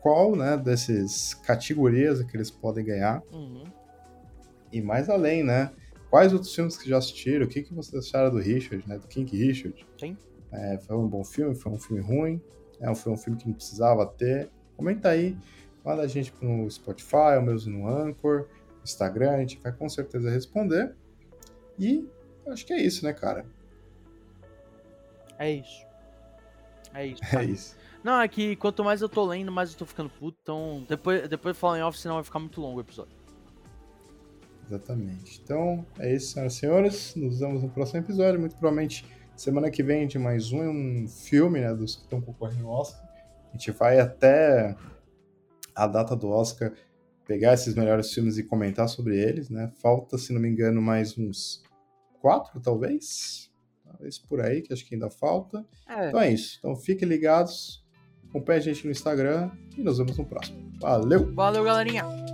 Speaker 1: qual, né, dessas categorias que eles podem ganhar. Uhum. E mais além, né, quais outros filmes que já assistiram, o que, que vocês acharam do Richard, né, do King Richard?
Speaker 2: Sim.
Speaker 1: É, foi um bom filme, foi um filme ruim, é, foi um filme que não precisava ter. Comenta aí, manda a gente no Spotify, ou mesmo no Anchor, Instagram, a gente vai com certeza responder. E acho que é isso, né, cara?
Speaker 2: É isso. É isso.
Speaker 1: É isso.
Speaker 2: Não, é que quanto mais eu tô lendo, mais eu tô ficando puto. Então, depois, depois de falar em off, senão vai ficar muito longo o episódio.
Speaker 1: Exatamente. Então, é isso, senhoras e senhores. Nos vemos no próximo episódio. Muito provavelmente semana que vem de mais um, um filme, né? Dos que estão concorrendo ao Oscar. A gente vai até a data do Oscar pegar esses melhores filmes e comentar sobre eles, né? Falta, se não me engano, mais uns quatro, talvez talvez por aí, que acho que ainda falta. É. Então é isso. Então fiquem ligados, acompanhe a gente no Instagram e nos vemos no próximo. Valeu!
Speaker 2: Valeu, galerinha!